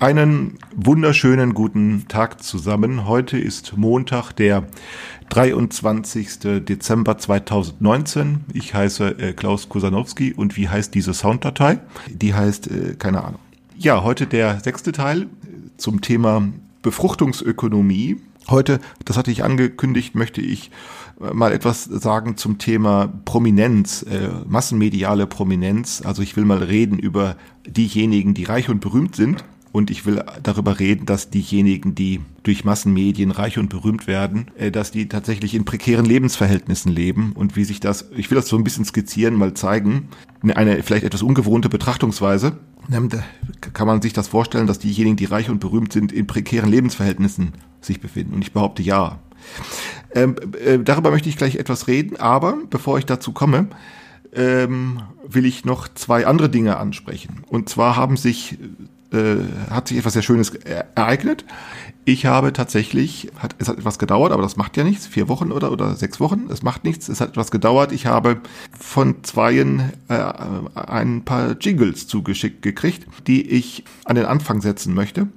Einen wunderschönen guten Tag zusammen. Heute ist Montag, der 23. Dezember 2019. Ich heiße äh, Klaus Kusanowski und wie heißt diese Sounddatei? Die heißt, äh, keine Ahnung. Ja, heute der sechste Teil äh, zum Thema Befruchtungsökonomie. Heute, das hatte ich angekündigt, möchte ich äh, mal etwas sagen zum Thema Prominenz, äh, massenmediale Prominenz. Also ich will mal reden über diejenigen, die reich und berühmt sind und ich will darüber reden, dass diejenigen, die durch Massenmedien reich und berühmt werden, äh, dass die tatsächlich in prekären Lebensverhältnissen leben und wie sich das, ich will das so ein bisschen skizzieren, mal zeigen, eine vielleicht etwas ungewohnte Betrachtungsweise. Kann man sich das vorstellen, dass diejenigen, die reich und berühmt sind, in prekären Lebensverhältnissen sich befinden. Und ich behaupte ja. Ähm, äh, darüber möchte ich gleich etwas reden, aber bevor ich dazu komme, ähm, will ich noch zwei andere Dinge ansprechen. Und zwar haben sich äh, hat sich etwas sehr Schönes ereignet. Ich habe tatsächlich, hat, es hat etwas gedauert, aber das macht ja nichts, vier Wochen oder, oder sechs Wochen, es macht nichts, es hat etwas gedauert. Ich habe von zweien äh, ein paar Jingles zugeschickt gekriegt, die ich an den Anfang setzen möchte.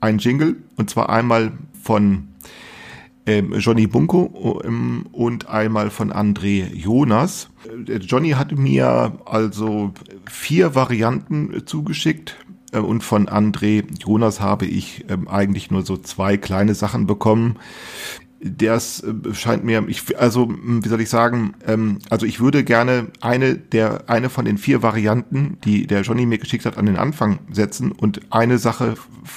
Ein Jingle, und zwar einmal von ähm, Johnny Bunko ähm, und einmal von André Jonas. Äh, Johnny hat mir also vier Varianten zugeschickt und von André Jonas habe ich ähm, eigentlich nur so zwei kleine Sachen bekommen. Das äh, scheint mir, ich, also wie soll ich sagen, ähm, also ich würde gerne eine der eine von den vier Varianten, die der Johnny mir geschickt hat, an den Anfang setzen und eine Sache,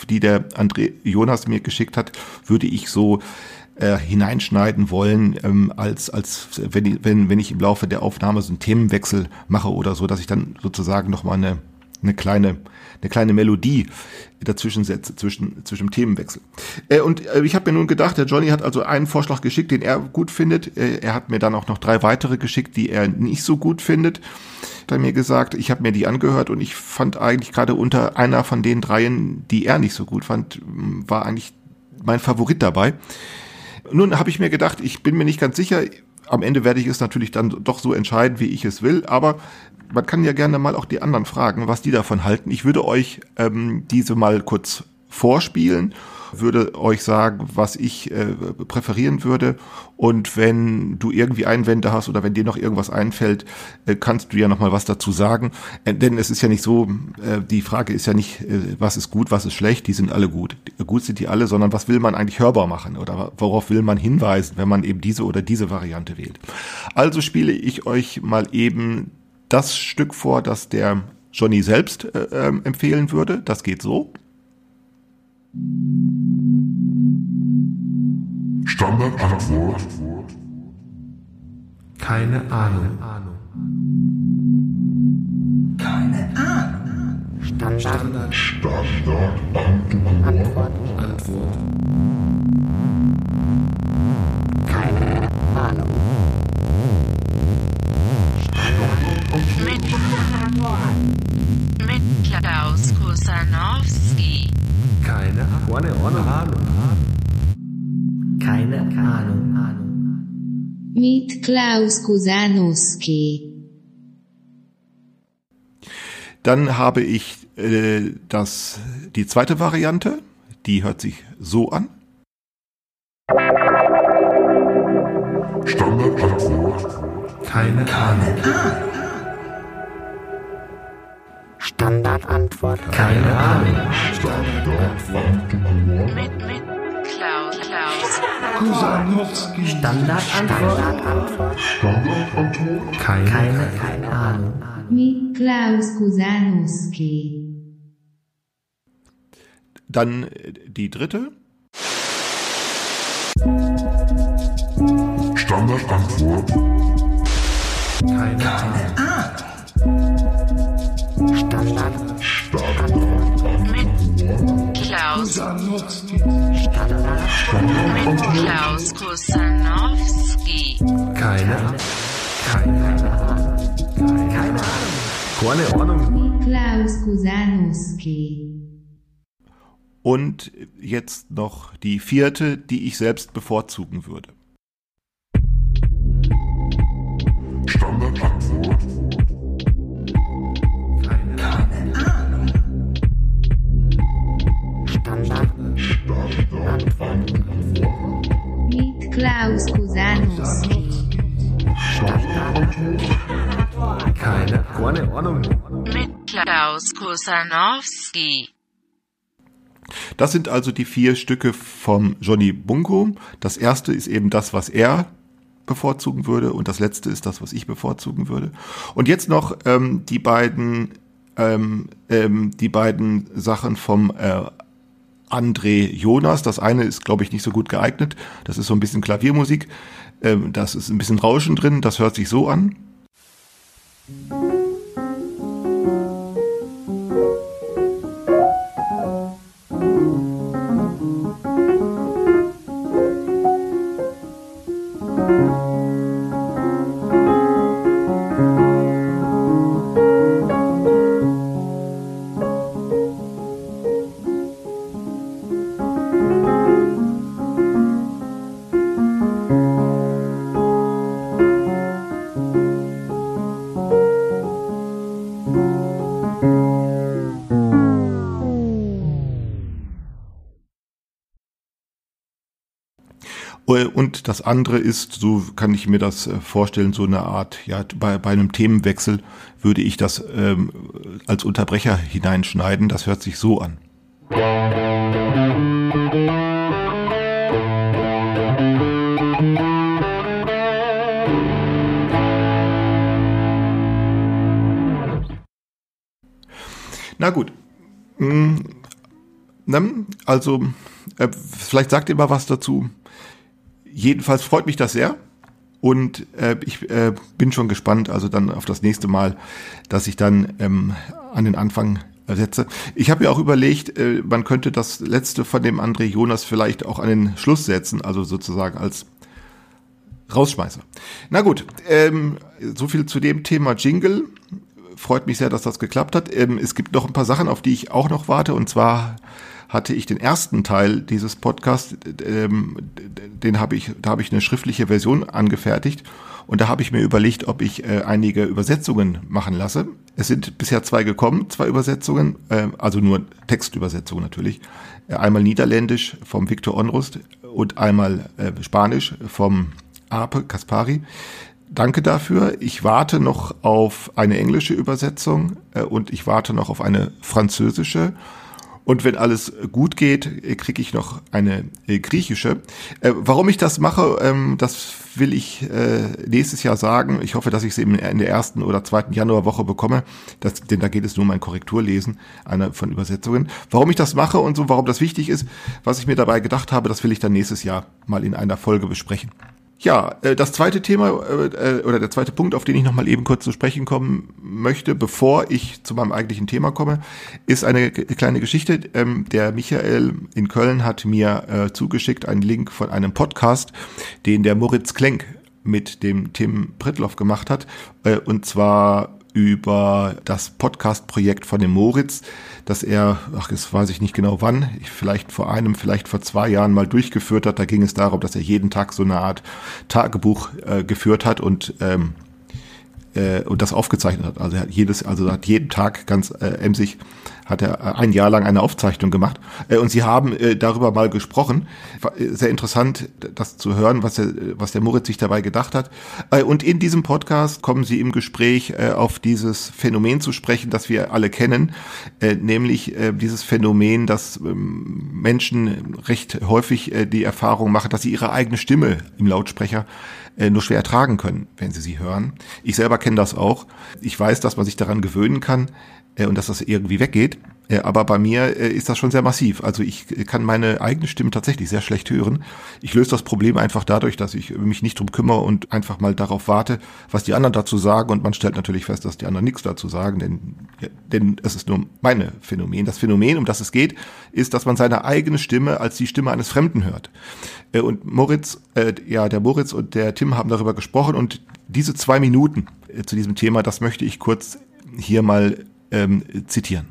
die der André Jonas mir geschickt hat, würde ich so äh, hineinschneiden wollen, ähm, als, als wenn, wenn, wenn ich im Laufe der Aufnahme so einen Themenwechsel mache oder so, dass ich dann sozusagen nochmal eine, eine kleine eine kleine Melodie dazwischen setze, zwischen, zwischen Themenwechsel. Äh, und äh, ich habe mir nun gedacht, der Johnny hat also einen Vorschlag geschickt, den er gut findet. Äh, er hat mir dann auch noch drei weitere geschickt, die er nicht so gut findet. Hat er mir gesagt, ich habe mir die angehört und ich fand eigentlich gerade unter einer von den dreien, die er nicht so gut fand, war eigentlich mein Favorit dabei. Nun habe ich mir gedacht, ich bin mir nicht ganz sicher, am Ende werde ich es natürlich dann doch so entscheiden, wie ich es will, aber man kann ja gerne mal auch die anderen fragen, was die davon halten. Ich würde euch ähm, diese mal kurz vorspielen, würde euch sagen, was ich äh, präferieren würde. Und wenn du irgendwie Einwände hast oder wenn dir noch irgendwas einfällt, äh, kannst du ja noch mal was dazu sagen. Äh, denn es ist ja nicht so, äh, die Frage ist ja nicht, äh, was ist gut, was ist schlecht, die sind alle gut. Gut sind die alle, sondern was will man eigentlich hörbar machen oder worauf will man hinweisen, wenn man eben diese oder diese Variante wählt. Also spiele ich euch mal eben das Stück vor, das der Johnny selbst äh, ähm, empfehlen würde. Das geht so. Standardantwort. Keine Ahnung. Keine Ahnung. Standard. Standardantwort. Antwort. Keine Keine Ahnung. Keine Ahnung. Mit Klaus Kusanowski. Dann habe ich äh, das, die zweite Variante, die hört sich so an. Standardantwort. Keine Ahnung. Standardantwort. Keine Ahnung. Standardantwort. Mit, mit Klaus, Klaus. Kusanowski. Standardantwort. Standardantwort. Keine, Keine, keine Ahnung. Mit Klaus Kusanowski. Dann äh, die dritte. Standardantwort. keine Ahnung. Standard. Klaus, Kusanowski. mit Klaus Kusanowski. Keine Keine Ahnung. Keine Ahnung. Keine Ahnung. Mit Klaus Kusanowski. Und jetzt noch die vierte, die ich selbst bevorzugen würde. Kusanowski. Das sind also die vier Stücke vom Johnny Bunko. Das erste ist eben das, was er bevorzugen würde und das letzte ist das, was ich bevorzugen würde. Und jetzt noch ähm, die beiden ähm, ähm, die beiden Sachen vom äh, André Jonas. Das eine ist, glaube ich, nicht so gut geeignet. Das ist so ein bisschen Klaviermusik. Ähm, das ist ein bisschen Rauschen drin. Das hört sich so an. Äh, andere ist, so kann ich mir das äh, vorstellen, so eine Art, ja, bei, bei einem Themenwechsel würde ich das ähm, als Unterbrecher hineinschneiden. Das hört sich so an. Na gut. Ne? Also, äh, vielleicht sagt ihr mal was dazu. Jedenfalls freut mich das sehr. Und äh, ich äh, bin schon gespannt, also dann auf das nächste Mal, dass ich dann ähm, an den Anfang setze. Ich habe ja auch überlegt, äh, man könnte das letzte von dem André Jonas vielleicht auch an den Schluss setzen, also sozusagen als Rausschmeißer. Na gut, ähm, so viel zu dem Thema Jingle. Freut mich sehr, dass das geklappt hat. Ähm, es gibt noch ein paar Sachen, auf die ich auch noch warte. Und zwar hatte ich den ersten Teil dieses Podcasts, ähm, den habe ich, da habe ich eine schriftliche Version angefertigt und da habe ich mir überlegt, ob ich äh, einige Übersetzungen machen lasse. Es sind bisher zwei gekommen, zwei Übersetzungen, äh, also nur Textübersetzungen natürlich. Äh, einmal Niederländisch vom Viktor Onrust und einmal äh, Spanisch vom Ape Kaspari. Danke dafür. Ich warte noch auf eine englische Übersetzung äh, und ich warte noch auf eine französische. Und wenn alles gut geht, äh, kriege ich noch eine äh, griechische. Äh, warum ich das mache, ähm, das will ich nächstes Jahr sagen. Ich hoffe, dass ich es eben in der ersten oder zweiten Januarwoche bekomme. Das, denn da geht es nur um ein Korrekturlesen einer von Übersetzungen. Warum ich das mache und so, warum das wichtig ist, was ich mir dabei gedacht habe, das will ich dann nächstes Jahr mal in einer Folge besprechen. Ja, äh, das zweite Thema äh, oder der zweite Punkt, auf den ich noch mal eben kurz zu sprechen kommen möchte, bevor ich zu meinem eigentlichen Thema komme, ist eine kleine Geschichte. Ähm, Der Michael in Köln hat mir äh, zugeschickt einen Link von einem Podcast, den der Moritz Klenk mit dem Tim Pritloff gemacht hat, äh, und zwar über das Podcast-Projekt von dem Moritz, das er, ach, das weiß ich nicht genau wann, ich- vielleicht vor einem, vielleicht vor zwei Jahren mal durchgeführt hat. Da ging es darum, dass er jeden Tag so eine Art Tagebuch äh, geführt hat und ähm, äh, und das aufgezeichnet hat. Also er hat jedes, also hat jeden Tag ganz äh, emsig hat er äh, ein Jahr lang eine Aufzeichnung gemacht äh, und sie haben äh, darüber mal gesprochen. War, äh, Sehr interessant, das zu hören, was der, was der Moritz sich dabei gedacht hat. Äh, Und in diesem Podcast kommen sie im Gespräch äh, auf dieses Phänomen zu sprechen, das wir alle kennen, äh, nämlich äh, dieses Phänomen, dass ähm, Menschen recht häufig äh, die Erfahrung machen, dass sie ihre eigene Stimme im Lautsprecher nur schwer ertragen können, wenn sie sie hören. Ich selber kenne das auch. Ich weiß, dass man sich daran gewöhnen kann äh, und dass das irgendwie weggeht. Äh, aber bei mir äh, ist das schon sehr massiv. Also ich äh, kann meine eigene Stimme tatsächlich sehr schlecht hören. Ich löse das Problem einfach dadurch, dass ich mich nicht drum kümmere und einfach mal darauf warte, was die anderen dazu sagen. Und man stellt natürlich fest, dass die anderen nichts dazu sagen, denn, denn es ist nur meine Phänomen. Das Phänomen, um das es geht, ist, dass man seine eigene Stimme als die Stimme eines Fremden hört. Und Moritz, äh, ja, der Moritz und der Tim haben darüber gesprochen und diese zwei Minuten zu diesem Thema, das möchte ich kurz hier mal ähm, zitieren.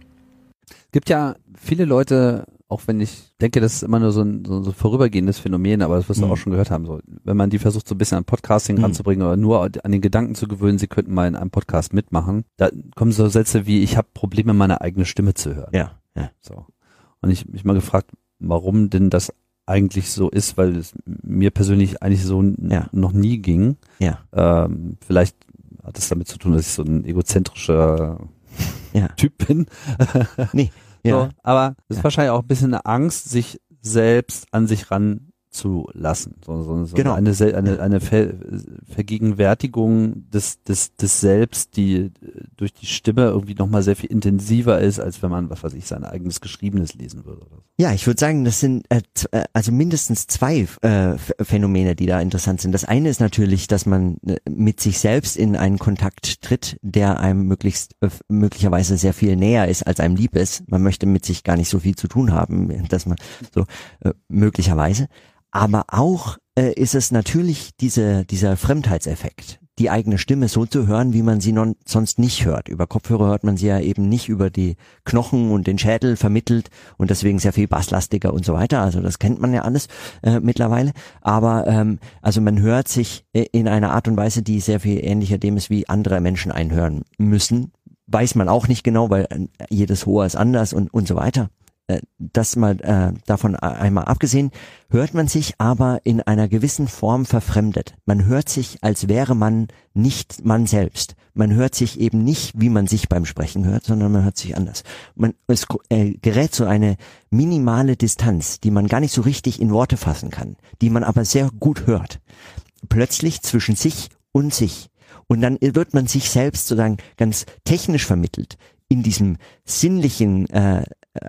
Gibt ja viele Leute, auch wenn ich denke, das ist immer nur so ein, so, so ein vorübergehendes Phänomen, aber das wirst du Mhm. auch schon gehört haben. So, wenn man die versucht, so ein bisschen an Podcasting Mhm. ranzubringen oder nur an den Gedanken zu gewöhnen, sie könnten mal in einem Podcast mitmachen, da kommen so Sätze wie, ich habe Probleme, meine eigene Stimme zu hören. Ja, ja. So. Und ich mich mal gefragt, warum denn das eigentlich so ist, weil es mir persönlich eigentlich so Ja. noch nie ging. Ja. Ähm, vielleicht hat es damit zu tun, dass ich so ein egozentrischer Ja. Typ bin. Nee. Ja. So, aber es ist Ja. wahrscheinlich auch ein bisschen eine Angst, sich selbst an sich ran zu lassen. So, so, so Genau. eine, eine, eine Ver Vergegenwärtigung des, des, des Selbst, die durch die Stimme irgendwie nochmal sehr viel intensiver ist, als wenn man, was weiß ich, sein eigenes Geschriebenes lesen würde. Ja, ich würde sagen, das sind äh, äh, also mindestens zwei äh, Ph- Phänomene, die da interessant sind. Das eine ist natürlich, dass man äh, mit sich selbst in einen Kontakt tritt, der einem möglichst äh, möglicherweise sehr viel näher ist, als einem lieb ist. Man möchte mit sich gar nicht so viel zu tun haben, dass man so äh, möglicherweise. Aber auch äh, ist es natürlich diese, dieser Fremdheitseffekt, die eigene Stimme so zu hören, wie man sie non, sonst nicht hört. Über Kopfhörer hört man sie ja eben nicht über die Knochen und den Schädel vermittelt und deswegen sehr viel basslastiger und so weiter. Also das kennt man ja alles äh, mittlerweile. Aber ähm, also man hört sich äh, in einer Art und Weise, die sehr viel ähnlicher dem ist, wie andere Menschen einhören müssen. Weiß man auch nicht genau, weil äh, jedes Hoher ist anders und, und so weiter. Äh, Das mal äh, davon einmal abgesehen, hört man sich aber in einer gewissen Form verfremdet. Man hört sich, als wäre man nicht man selbst. Man hört sich eben nicht, wie man sich beim Sprechen hört, sondern man hört sich anders. Man es äh, gerät so eine minimale Distanz, die man gar nicht so richtig in Worte fassen kann, die man aber sehr gut hört. Plötzlich zwischen sich und sich. Und dann wird man sich selbst sozusagen ganz technisch vermittelt in diesem sinnlichen äh,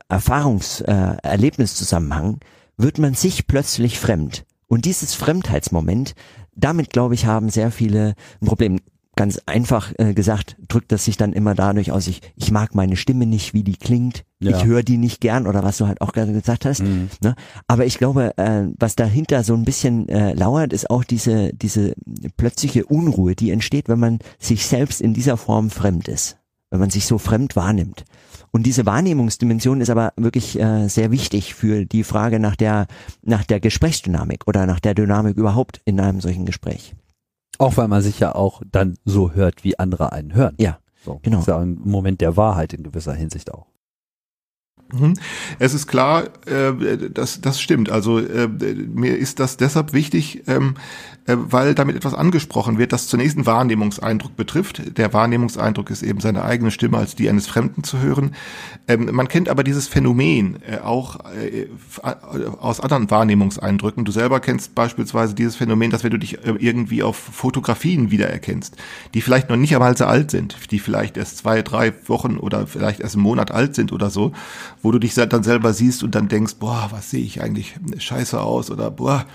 Erfahrungs-, äh, Erlebniszusammenhang wird man sich plötzlich fremd. Und dieses Fremdheitsmoment, damit glaube ich, haben sehr viele ein Problem. Ganz einfach äh, gesagt, drückt das sich dann immer dadurch aus, ich, ich mag meine Stimme nicht, wie die klingt, Ja. ich höre die nicht gern oder was du halt auch gerade gesagt hast. Ne? Aber ich glaube, äh, was dahinter so ein bisschen äh, lauert, ist auch diese, diese plötzliche Unruhe, die entsteht, wenn man sich selbst in dieser Form fremd ist, wenn man sich so fremd wahrnimmt. Und diese Wahrnehmungsdimension ist aber wirklich äh, sehr wichtig für die Frage nach der, nach der Gesprächsdynamik oder nach der Dynamik überhaupt in einem solchen Gespräch. Auch weil man sich ja auch dann so hört, wie andere einen hören. Ja, So, genau. Das ist ja ein Moment der Wahrheit in gewisser Hinsicht auch. Mhm. Es ist klar, äh, das, das stimmt. Also äh, mir ist das deshalb wichtig, ähm, äh, weil damit etwas angesprochen wird, das zunächst einen Wahrnehmungseindruck betrifft. Der Wahrnehmungseindruck ist eben seine eigene Stimme als die eines Fremden zu hören. Ähm, man kennt aber dieses Phänomen äh, auch äh, aus anderen Wahrnehmungseindrücken. Du selber kennst beispielsweise dieses Phänomen, dass wenn du dich äh, irgendwie auf Fotografien wiedererkennst, die vielleicht noch nicht einmal so alt sind, die vielleicht erst zwei, drei Wochen oder vielleicht erst einen Monat alt sind oder so, wo du dich dann selber siehst und dann denkst, boah, was sehe ich eigentlich scheiße aus oder boah,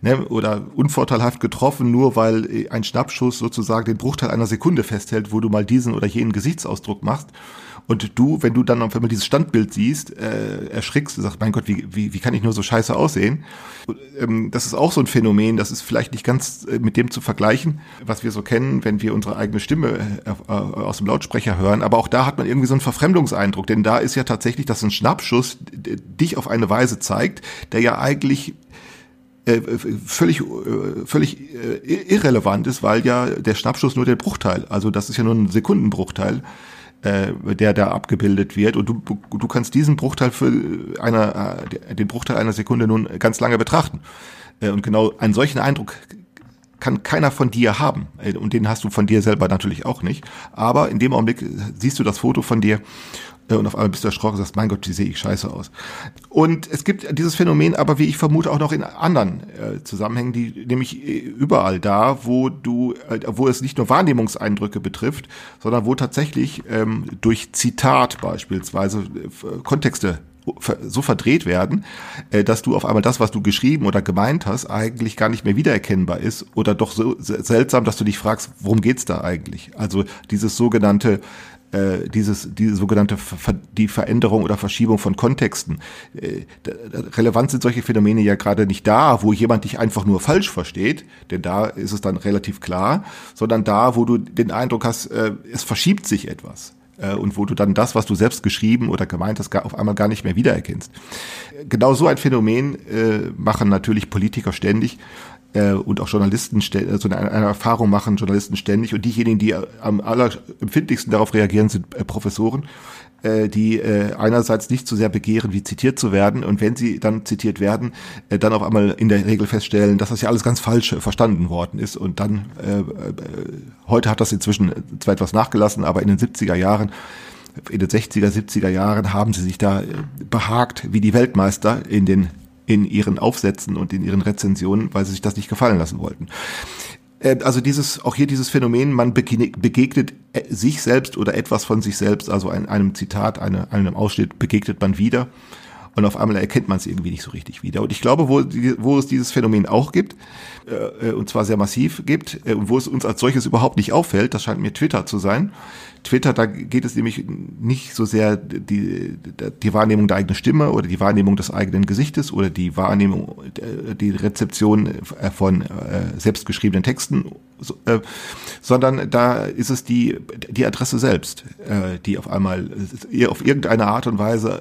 ne, oder unvorteilhaft getroffen, nur weil äh, ein Schnappschuss sozusagen den Bruchteil einer Sekunde festhält, wo du mal diesen oder jenen Gesichtsausdruck machst. Und du, wenn du dann auf einmal dieses Standbild siehst, äh, erschrickst und sagst, mein Gott, wie, wie, wie kann ich nur so scheiße aussehen? Und, ähm, das ist auch so ein Phänomen, das ist vielleicht nicht ganz äh, mit dem zu vergleichen, was wir so kennen, wenn wir unsere eigene Stimme äh, äh, aus dem Lautsprecher hören. Aber auch da hat man irgendwie so einen Verfremdungseindruck, denn da ist ja tatsächlich, dass ein Schnappschuss dich auf eine Weise zeigt, der ja eigentlich äh, völlig äh, völlig irrelevant ist, weil ja der Schnappschuss nur der Bruchteil, also das ist ja nur ein Sekundenbruchteil, äh, der da abgebildet wird und du du kannst diesen Bruchteil für einer äh, den Bruchteil einer Sekunde nun ganz lange betrachten Äh, und genau einen solchen Eindruck kann keiner von dir haben. Äh, Und den hast du von dir selber natürlich auch nicht. Aber in dem Augenblick siehst du das Foto von dir und auf einmal bist du erschrocken und sagst, mein Gott, wie sehe ich scheiße aus. Und es gibt dieses Phänomen aber, wie ich vermute, auch noch in anderen äh, Zusammenhängen, die nämlich äh, überall da, wo du, äh, wo es nicht nur Wahrnehmungseindrücke betrifft, sondern wo tatsächlich ähm, durch Zitat beispielsweise äh, Kontexte so verdreht werden, äh, dass du auf einmal das, was du geschrieben oder gemeint hast, eigentlich gar nicht mehr wiedererkennbar ist oder doch so se- seltsam, dass du dich fragst, worum geht's da eigentlich? Also dieses sogenannte äh, dieses diese sogenannte Ver die Veränderung oder Verschiebung von Kontexten. Äh, relevant sind solche Phänomene ja gerade nicht da, wo jemand dich einfach nur falsch versteht, denn da ist es dann relativ klar, sondern da, wo du den Eindruck hast, äh, es verschiebt sich etwas äh, und wo du dann das, was du selbst geschrieben oder gemeint hast, auf einmal gar nicht mehr wiedererkennst. Genau so ein Phänomen äh, machen natürlich Politiker ständig. Äh, und auch Journalisten stä- so eine, eine Erfahrung machen, Journalisten ständig. Und diejenigen, die am allerempfindlichsten darauf reagieren, sind äh, Professoren, äh, die äh, einerseits nicht so sehr begehren, wie zitiert zu werden. Und wenn sie dann zitiert werden, äh, dann auf einmal in der Regel feststellen, dass das ja alles ganz falsch äh, verstanden worden ist. Und dann äh, äh, heute hat das inzwischen zwar etwas nachgelassen, aber in den 70er Jahren in den 60er, 70er Jahren haben sie sich da behagt wie die Weltmeister in den in ihren Aufsätzen und in ihren Rezensionen, weil sie sich das nicht gefallen lassen wollten. Äh, Also dieses, auch hier dieses Phänomen, man begegnet, äh, sich selbst oder etwas von sich selbst, also ein, einem Zitat, eine, einem Ausschnitt begegnet man wieder und auf einmal erkennt man es irgendwie nicht so richtig wieder. Und ich glaube, wo, wo es dieses Phänomen auch gibt, äh, und zwar sehr massiv gibt, und wo es uns als solches überhaupt nicht auffällt, das scheint mir Twitter zu sein. Twitter, da geht es nämlich nicht so sehr die, die Wahrnehmung der eigenen Stimme oder die Wahrnehmung des eigenen Gesichtes oder die Wahrnehmung, äh, die Rezeption äh, von äh, selbstgeschriebenen Texten, so, sondern da ist es die, die Adresse selbst, die auf einmal auf irgendeine Art und Weise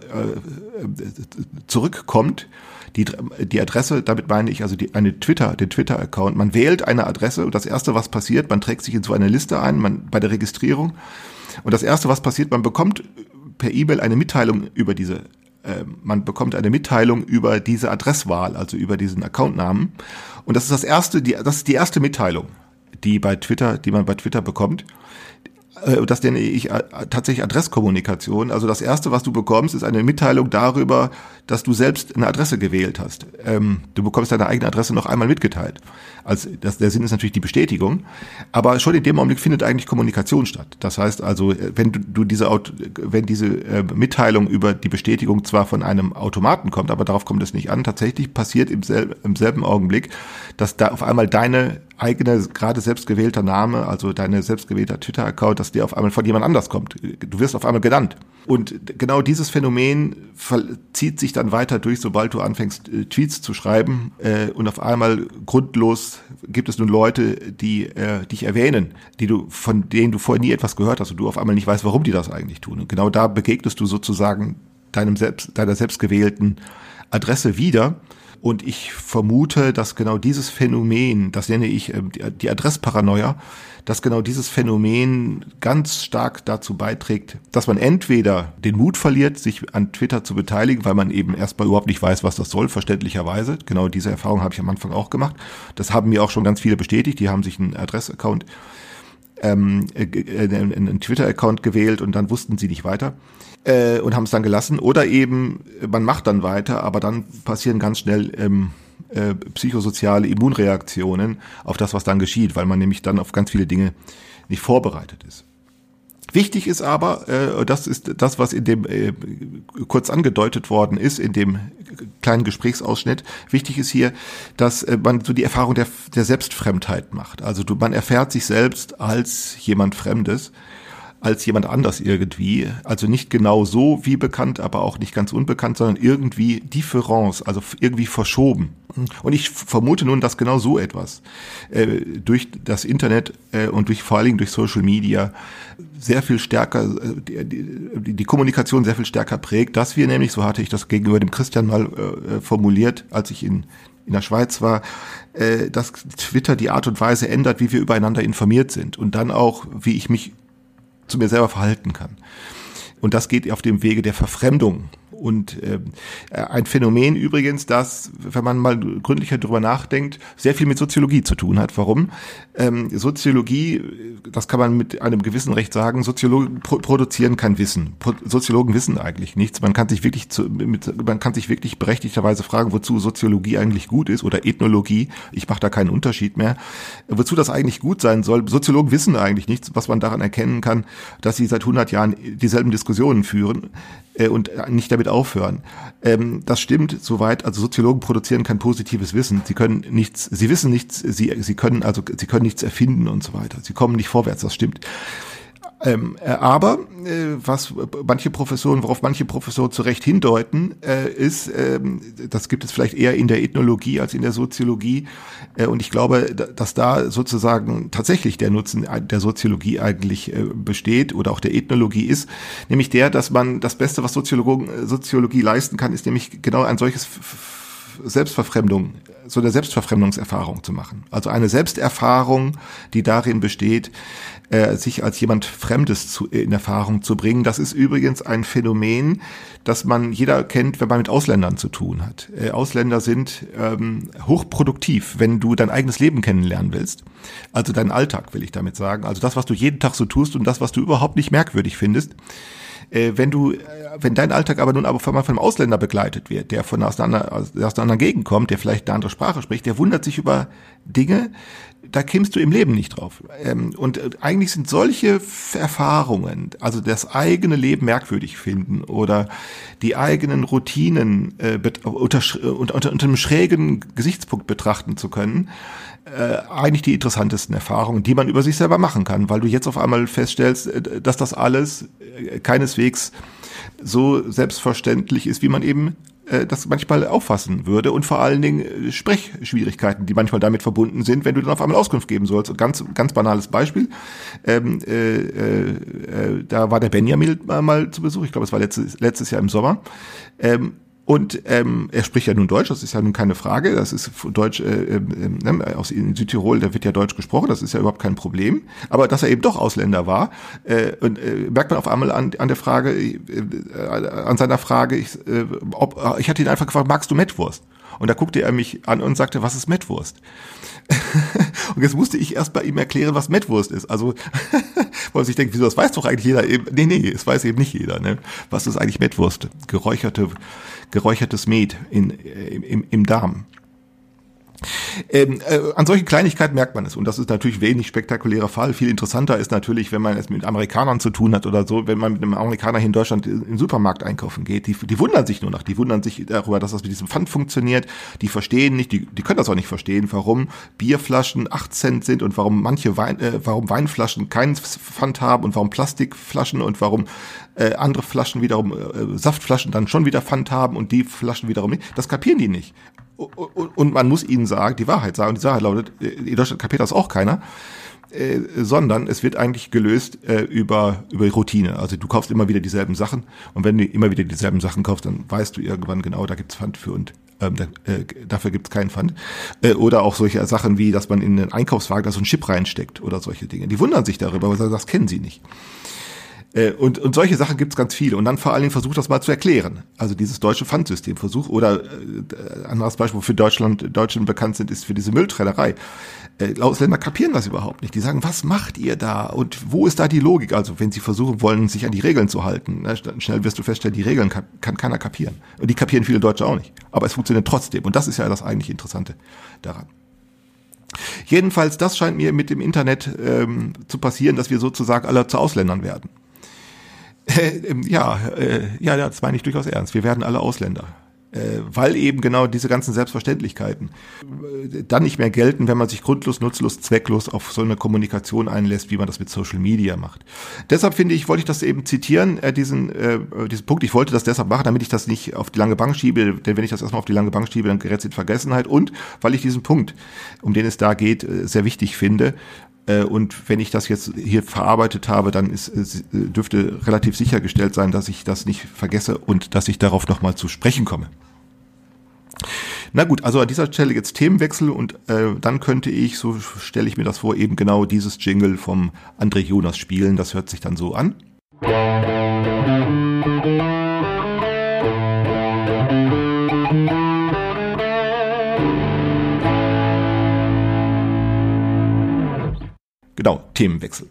zurückkommt. Die, die Adresse, damit meine ich also die, eine Twitter, den Twitter-Account. Man wählt eine Adresse und das erste, was passiert, man trägt sich in so eine Liste ein, man bei der Registrierung. Und das erste, was passiert, man bekommt per E-Mail eine Mitteilung über diese, äh, man bekommt eine Mitteilung über diese Adresswahl, also über diesen Accountnamen. Und das ist das erste, die, das ist die erste Mitteilung, die bei Twitter, die man bei Twitter bekommt. Äh, Das nenne ich äh, tatsächlich Adresskommunikation. Also das erste, was du bekommst, ist eine Mitteilung darüber, dass du selbst eine Adresse gewählt hast. Ähm, du bekommst deine eigene Adresse noch einmal mitgeteilt. Also das, der Sinn ist natürlich die Bestätigung. Aber schon in dem Augenblick findet eigentlich Kommunikation statt. Das heißt also, äh, wenn du, diese, wenn diese äh, Mitteilung über die Bestätigung zwar von einem Automaten kommt, aber darauf kommt es nicht an, tatsächlich passiert im, sel im selben Augenblick, dass da auf einmal deine eigene, gerade selbst gewählter Name, also deine selbst gewählter Twitter-Account, dass der auf einmal von jemand anders kommt. Du wirst auf einmal genannt. Und genau dieses Phänomen zieht sich dann weiter durch, sobald du anfängst, äh, Tweets zu schreiben. Äh, und auf einmal grundlos gibt es nun Leute, die äh, dich erwähnen, die du, von denen du vorher nie etwas gehört hast und du auf einmal nicht weißt, warum die das eigentlich tun. Und genau da begegnest du sozusagen deinem selbst, deiner selbstgewählten Adresse wieder. Und ich vermute, dass genau dieses Phänomen, das nenne ich ähm, die- Adressparanoia, dass genau dieses Phänomen ganz stark dazu beiträgt, dass man entweder den Mut verliert, sich an Twitter zu beteiligen, weil man eben erstmal überhaupt nicht weiß, was das soll, verständlicherweise. Genau diese Erfahrung habe ich am Anfang auch gemacht. Das haben mir auch schon ganz viele bestätigt. Die haben sich einen Adressaccount ähm, äh, äh, einen Twitter-Account gewählt und dann wussten sie nicht weiter äh, und haben es dann gelassen. Oder eben, man macht dann weiter, aber dann passieren ganz schnell ähm, äh, psychosoziale Immunreaktionen auf das, was dann geschieht, weil man nämlich dann auf ganz viele Dinge nicht vorbereitet ist. Wichtig ist aber, äh, das ist das, was in dem äh, kurz angedeutet worden ist, in dem kleinen Gesprächsausschnitt. Wichtig ist hier, dass äh, man so die Erfahrung der, der Selbstfremdheit macht. Also du, man erfährt sich selbst als jemand Fremdes, als jemand anders irgendwie. Also nicht genau so wie bekannt, aber auch nicht ganz unbekannt, sondern irgendwie Difference, also irgendwie verschoben. Und ich vermute nun, dass genau so etwas äh, durch das Internet äh, und durch vor allen Dingen durch Social Media sehr viel stärker äh, die, die, Kommunikation sehr viel stärker prägt, dass wir nämlich, so hatte ich das gegenüber dem Christian mal äh, formuliert, als ich in in der Schweiz war, äh, dass Twitter die Art und Weise ändert, wie wir übereinander informiert sind und dann auch, wie ich mich zu mir selber verhalten kann. Und das geht auf dem Wege der Verfremdung. Und ähm, äh, ein Phänomen übrigens, das, wenn man mal gründlicher drüber nachdenkt, sehr viel mit Soziologie zu tun hat. Warum? Ähm, Soziologie, das kann man mit einem gewissen Recht sagen, Soziologen pro produzieren kein Wissen. Pro Soziologen wissen eigentlich nichts. Man kann sich wirklich zu, mit, man kann sich wirklich berechtigterweise fragen, wozu Soziologie eigentlich gut ist oder Ethnologie. Ich mache da keinen Unterschied mehr. Wozu das eigentlich gut sein soll. Soziologen wissen eigentlich nichts, was man daran erkennen kann, dass sie seit 100 Jahren dieselben Diskussionen führen äh, und nicht damit aufhören. Ähm, das stimmt soweit. Also Soziologen produzieren kein positives Wissen. Sie können nichts, sie wissen nichts, sie, sie können also, sie können nichts erfinden und so weiter. Sie kommen nicht vorwärts. Das stimmt. Ähm, äh, aber äh, was manche Professoren, worauf manche Professoren zu Recht hindeuten, äh, ist, ähm, das gibt es vielleicht eher in der Ethnologie als in der Soziologie. Äh, und ich glaube, da- dass da sozusagen tatsächlich der Nutzen der Soziologie eigentlich äh, besteht oder auch der Ethnologie ist, nämlich der, dass man das Beste, was Soziologen, Soziologie leisten kann, ist nämlich genau ein solches Selbstverfremdung, so eine Selbstverfremdungserfahrung zu machen. Also eine Selbsterfahrung, die darin besteht, äh, sich als jemand Fremdes zu, in Erfahrung zu bringen. Das ist übrigens ein Phänomen, das man jeder kennt, wenn man mit Ausländern zu tun hat. Äh, Ausländer sind ähm, hochproduktiv, wenn du dein eigenes Leben kennenlernen willst. Also deinen Alltag, will ich damit sagen. Also das, was du jeden Tag so tust und das, was du überhaupt nicht merkwürdig findest. Äh, wenn du, äh, wenn dein Alltag aber nun aber von einem Ausländer begleitet wird, der von aus einer, aus einer anderen Gegend kommt, der vielleicht eine andere Sprache spricht, der wundert sich über Dinge, da kämst du im Leben nicht drauf. Ähm, und äh, eigentlich sind solche Erfahrungen, also das eigene Leben merkwürdig finden oder die eigenen Routinen äh, unter, unter, unter einem schrägen Gesichtspunkt betrachten zu können, äh, eigentlich die interessantesten Erfahrungen, die man über sich selber machen kann, weil du jetzt auf einmal feststellst, äh, dass das alles äh, keineswegs so selbstverständlich ist, wie man eben äh, das manchmal auffassen würde und vor allen Dingen äh, Sprechschwierigkeiten, die manchmal damit verbunden sind, wenn du dann auf einmal Auskunft geben sollst. Ganz, ganz banales Beispiel. Ähm, äh, äh, da war der Benjamin mal, mal zu Besuch, ich glaube, es war letztes, letztes Jahr im Sommer. Ähm, und ähm, er spricht ja nun Deutsch, das ist ja nun keine Frage. Das ist Deutsch äh, äh, ne, aus in Südtirol, da wird ja Deutsch gesprochen, das ist ja überhaupt kein Problem. Aber dass er eben doch Ausländer war, äh, und, äh, merkt man auf einmal an, an der Frage, äh, an seiner Frage, ich, äh, ob, ich hatte ihn einfach gefragt, magst du Mettwurst? Und da guckte er mich an und sagte, was ist Mettwurst? und jetzt musste ich erst bei ihm erklären, was Mettwurst ist. Also, weil sich denkt, wieso, das weiß doch eigentlich jeder. Nee, nee, es weiß eben nicht jeder. Ne? Was ist eigentlich Mettwurst? Geräucherte geräuchertes Met in, äh, im, im Darm. Ähm, äh, an solchen Kleinigkeiten merkt man es und das ist natürlich wenig spektakulärer Fall. Viel interessanter ist natürlich, wenn man es mit Amerikanern zu tun hat oder so, wenn man mit einem Amerikaner hier in Deutschland im Supermarkt einkaufen geht. Die, die wundern sich nur noch, die wundern sich darüber, dass das mit diesem Pfand funktioniert. Die verstehen nicht, die, die können das auch nicht verstehen, warum Bierflaschen 8 Cent sind und warum manche Wein, äh, warum Weinflaschen keinen Pfand haben und warum Plastikflaschen und warum äh, andere Flaschen wiederum, äh, Saftflaschen dann schon wieder Pfand haben und die Flaschen wiederum nicht. Das kapieren die nicht. Und man muss ihnen sagen, die Wahrheit sagen, und die Wahrheit lautet, äh, in Deutschland kapiert das auch keiner. Äh, sondern es wird eigentlich gelöst äh, über über Routine. Also du kaufst immer wieder dieselben Sachen und wenn du immer wieder dieselben Sachen kaufst, dann weißt du irgendwann genau, da gibt's Pfand für und ähm, da, äh, dafür gibt's keinen Pfand. Äh, oder auch solche Sachen wie, dass man in einen Einkaufswagen da so ein Chip reinsteckt oder solche Dinge. Die wundern sich darüber, sagen, das kennen sie nicht. Äh, und, und solche Sachen gibt's ganz viele. Und dann vor allen Dingen versucht das mal zu erklären. Also dieses deutsche Pfandsystem. Versuch, oder äh, anderes Beispiel, wo für Deutschland, Deutschen bekannt sind, ist für diese Mülltrellerei. Äh, Ausländer kapieren das überhaupt nicht. Die sagen, was macht ihr da? Und wo ist da die Logik? Also wenn sie versuchen wollen, sich an die Regeln zu halten, ne, schnell wirst du feststellen, die Regeln kann, kann keiner kapieren. Und die kapieren viele Deutsche auch nicht. Aber es funktioniert trotzdem. Und das ist ja das eigentlich Interessante daran. Jedenfalls, das scheint mir mit dem Internet ähm, zu passieren, dass wir sozusagen alle zu Ausländern werden. Äh, ja, äh, ja, das meine ich durchaus ernst. Wir werden alle Ausländer. Äh, weil eben genau diese ganzen Selbstverständlichkeiten äh, dann nicht mehr gelten, wenn man sich grundlos, nutzlos, zwecklos auf so eine Kommunikation einlässt, wie man das mit Social Media macht. Deshalb finde ich, wollte ich das eben zitieren, äh, diesen, äh, diesen Punkt. Ich wollte das deshalb machen, damit ich das nicht auf die lange Bank schiebe, denn wenn ich das erstmal auf die lange Bank schiebe, dann gerät es in Vergessenheit und weil ich diesen Punkt, um den es da geht, äh, sehr wichtig finde äh, und wenn ich das jetzt hier verarbeitet habe, dann ist, dürfte relativ sichergestellt sein, dass ich das nicht vergesse und dass ich darauf nochmal zu sprechen komme. Na gut, also an dieser Stelle jetzt Themenwechsel und äh, dann könnte ich, so stelle ich mir das vor, eben genau dieses Jingle vom André Jonas spielen. Das hört sich dann so an. Genau, Themenwechsel.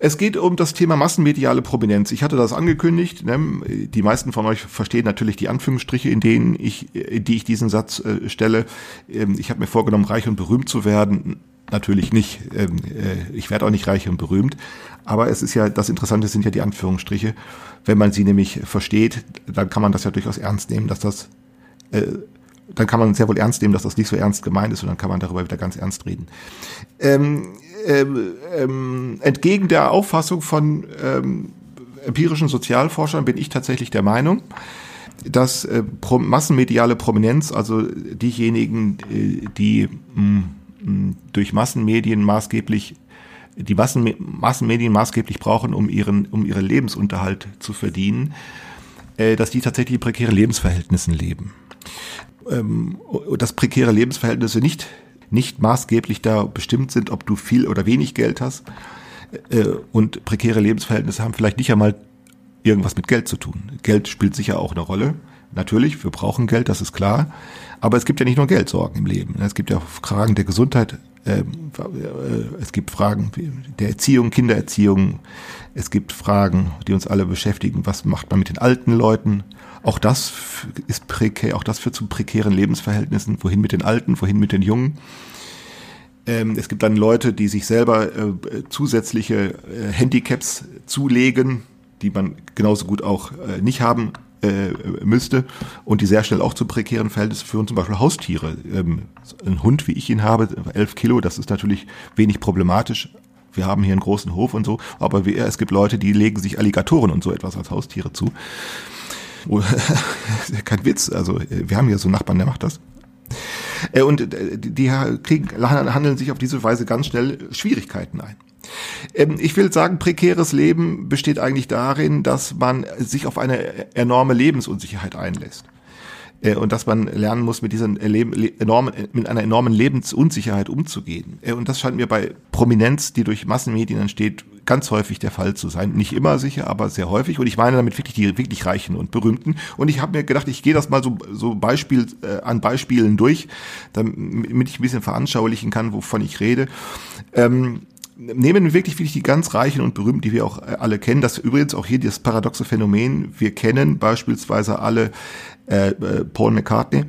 Es geht um das Thema massenmediale Prominenz. Ich hatte das angekündigt. Ne? Die meisten von euch verstehen natürlich die Anführungsstriche, in denen ich, in die ich diesen Satz äh, stelle. Ähm, ich habe mir vorgenommen, reich und berühmt zu werden. Natürlich nicht. Ähm, äh, ich werde auch nicht reich und berühmt. Aber es ist ja, das Interessante sind ja die Anführungsstriche. Wenn man sie nämlich versteht, dann kann man das ja durchaus ernst nehmen, dass das äh, dann kann man sehr wohl ernst nehmen, dass das nicht so ernst gemeint ist und dann kann man darüber wieder ganz ernst reden. Ähm, ähm, ähm, entgegen der Auffassung von ähm, empirischen Sozialforschern bin ich tatsächlich der Meinung, dass äh, pro massenmediale Prominenz, also diejenigen, äh, die mh, mh, durch Massenmedien maßgeblich die Massen, Massenmedien maßgeblich brauchen, um ihren, um ihren Lebensunterhalt zu verdienen, äh, dass die tatsächlich in prekären Lebensverhältnissen leben ähm, dass prekäre Lebensverhältnisse nicht, nicht maßgeblich da bestimmt sind, ob du viel oder wenig Geld hast. Äh, und prekäre Lebensverhältnisse haben vielleicht nicht einmal irgendwas mit Geld zu tun. Geld spielt sicher auch eine Rolle. Natürlich, wir brauchen Geld, das ist klar. Aber es gibt ja nicht nur Geldsorgen im Leben. Es gibt ja auch Fragen der Gesundheit, ähm, äh, es gibt Fragen der Erziehung, Kindererziehung. Es gibt Fragen, die uns alle beschäftigen. Was macht man mit den alten Leuten? Auch das ist prekär, auch das führt zu prekären Lebensverhältnissen. Wohin mit den Alten, wohin mit den Jungen? Ähm, es gibt dann Leute, die sich selber äh, zusätzliche äh, Handicaps zulegen, die man genauso gut auch äh, nicht haben äh, müsste und die sehr schnell auch zu prekären Verhältnissen führen, zum Beispiel Haustiere. Ähm, ein Hund, wie ich ihn habe, elf Kilo, das ist natürlich wenig problematisch. Wir haben hier einen großen Hof und so, aber wir, es gibt Leute, die legen sich Alligatoren und so etwas als Haustiere zu. Kein Witz, also wir haben hier so einen Nachbarn, der macht das. Äh, und äh, die kriegen, handeln sich auf diese Weise ganz schnell Schwierigkeiten ein. Ähm, ich will sagen, prekäres Leben besteht eigentlich darin, dass man sich auf eine enorme Lebensunsicherheit einlässt äh, und dass man lernen muss, mit dieser enormen, mit einer enormen Lebensunsicherheit umzugehen. Äh, und das scheint mir bei Prominenz, die durch Massenmedien entsteht, ganz häufig der Fall zu sein. Nicht immer sicher, aber sehr häufig. Und ich meine damit wirklich die wirklich Reichen und Berühmten. Und ich habe mir gedacht, ich gehe das mal so, so Beispiel äh, an Beispielen durch, damit ich ein bisschen veranschaulichen kann, wovon ich rede. Ähm, nehmen wirklich wirklich die ganz Reichen und Berühmten, die wir auch äh, alle kennen. Das übrigens auch hier das paradoxe Phänomen. Wir kennen beispielsweise alle äh, äh, Paul McCartney.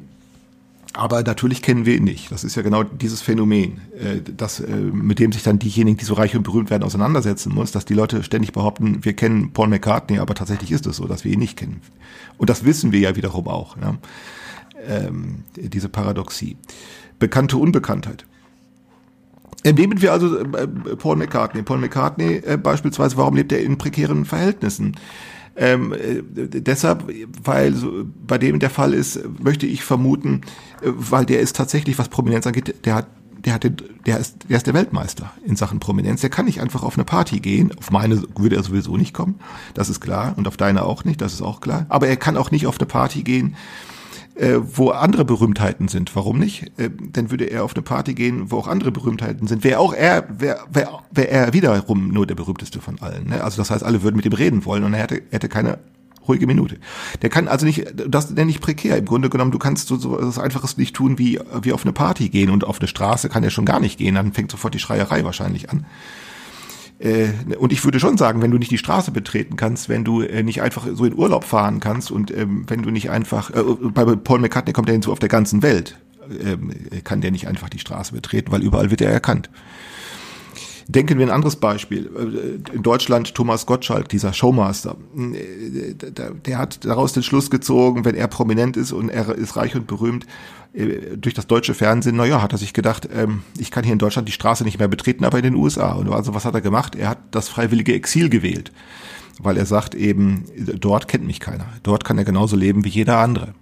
Aber natürlich kennen wir ihn nicht. Das ist ja genau dieses Phänomen, äh, das, äh, mit dem sich dann diejenigen, die so reich und berühmt werden, auseinandersetzen muss, dass die Leute ständig behaupten, wir kennen Paul McCartney, aber tatsächlich ist es so, dass wir ihn nicht kennen. Und das wissen wir ja wiederum auch. Ja? Ähm, diese Paradoxie. Bekannte Unbekanntheit. Nehmen wir also äh, Paul McCartney. Paul McCartney äh, beispielsweise, warum lebt er in prekären Verhältnissen? Ähm, äh, deshalb, weil so, bei dem der Fall ist, möchte ich vermuten, äh, weil der ist tatsächlich, was Prominenz angeht, der hat der hat den, der ist der ist der Weltmeister in Sachen Prominenz. Der kann nicht einfach auf eine Party gehen. Auf meine würde er sowieso nicht kommen, das ist klar, und auf deine auch nicht, das ist auch klar. Aber er kann auch nicht auf eine Party gehen, äh, wo andere Berühmtheiten sind. Warum nicht? Äh, dann würde er auf eine Party gehen, wo auch andere Berühmtheiten sind. Wäre auch er, wäre wär, wär er wiederum nur der berühmteste von allen. Ne? Also das heißt, alle würden mit ihm reden wollen und er hätte, hätte keine ruhige Minute. Der kann also nicht, das nenne ich prekär. Im Grunde genommen, du kannst so, so was Einfaches nicht tun, wie, wie auf eine Party gehen und auf eine Straße kann er schon gar nicht gehen. Dann fängt sofort die Schreierei wahrscheinlich an. Äh, und ich würde schon sagen, wenn du nicht die Straße betreten kannst, wenn du äh, nicht einfach so in Urlaub fahren kannst und ähm, wenn du nicht einfach, äh, bei Paul McCartney kommt er hinzu auf der ganzen Welt, ähm, kann der nicht einfach die Straße betreten, weil überall wird er erkannt. Denken wir ein anderes Beispiel. In Deutschland Thomas Gottschalk, dieser Showmaster, der hat daraus den Schluss gezogen, wenn er prominent ist und er ist reich und berühmt, durch das deutsche Fernsehen, naja, hat er sich gedacht, ähm, ich kann hier in Deutschland die Straße nicht mehr betreten, aber in den USA. Und also was hat er gemacht? Er hat das freiwillige Exil gewählt, weil er sagt eben, dort kennt mich keiner. Dort kann er genauso leben wie jeder andere.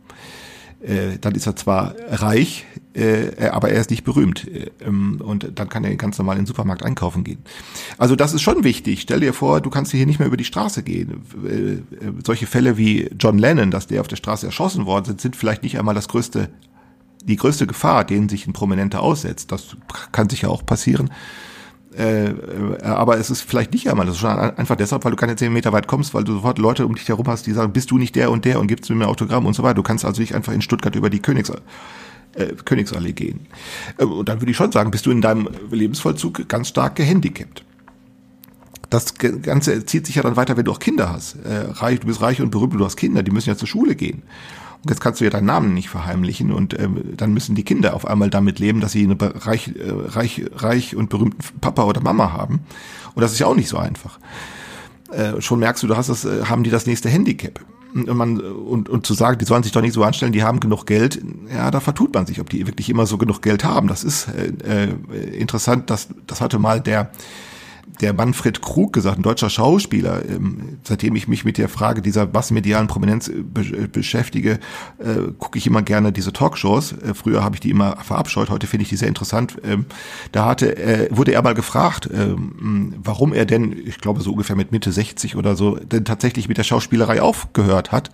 Äh, dann ist er zwar reich, äh, aber er ist nicht berühmt. Äh, ähm, und dann kann er ganz normal in den Supermarkt einkaufen gehen. Also das ist schon wichtig. Stell dir vor, du kannst hier nicht mehr über die Straße gehen. Äh, äh, solche Fälle wie John Lennon, dass der auf der Straße erschossen worden sind, sind vielleicht nicht einmal das größte die größte Gefahr, denen sich ein Prominenter aussetzt, das kann sicher auch passieren. Äh, äh, aber es ist vielleicht nicht einmal, das ist schon einfach deshalb, weil du keine zehn Meter weit kommst, weil du sofort Leute um dich herum hast, die sagen, bist du nicht der und der und gibst mir Autogramm und so weiter. Du kannst also nicht einfach in Stuttgart über die Königs, äh, Königsallee gehen. Äh, und dann würde ich schon sagen, bist du in deinem Lebensvollzug ganz stark gehandicapt. Das Ganze zieht sich ja dann weiter, wenn du auch Kinder hast. Äh, reich, du bist reich und berühmt, du hast Kinder, die müssen ja zur Schule gehen. Jetzt kannst du ja deinen Namen nicht verheimlichen und ähm, dann müssen die Kinder auf einmal damit leben, dass sie einen reich, äh, reich, reich und berühmten Papa oder Mama haben. Und das ist ja auch nicht so einfach. Äh, schon merkst du, du hast das, äh, haben die das nächste Handicap. Und, man, und, und zu sagen, die sollen sich doch nicht so anstellen, die haben genug Geld, ja, da vertut man sich, ob die wirklich immer so genug Geld haben. Das ist äh, äh, interessant, das, das hatte mal der der Manfred Krug gesagt, ein deutscher Schauspieler, ähm, seitdem ich mich mit der Frage dieser massenmedialen Prominenz äh, be beschäftige, äh, gucke ich immer gerne diese Talkshows. Äh, früher habe ich die immer verabscheut, heute finde ich die sehr interessant. Ähm, da hatte, wurde er mal gefragt, ähm, warum er denn, ich glaube so ungefähr mit Mitte 60 oder so, denn tatsächlich mit der Schauspielerei aufgehört hat.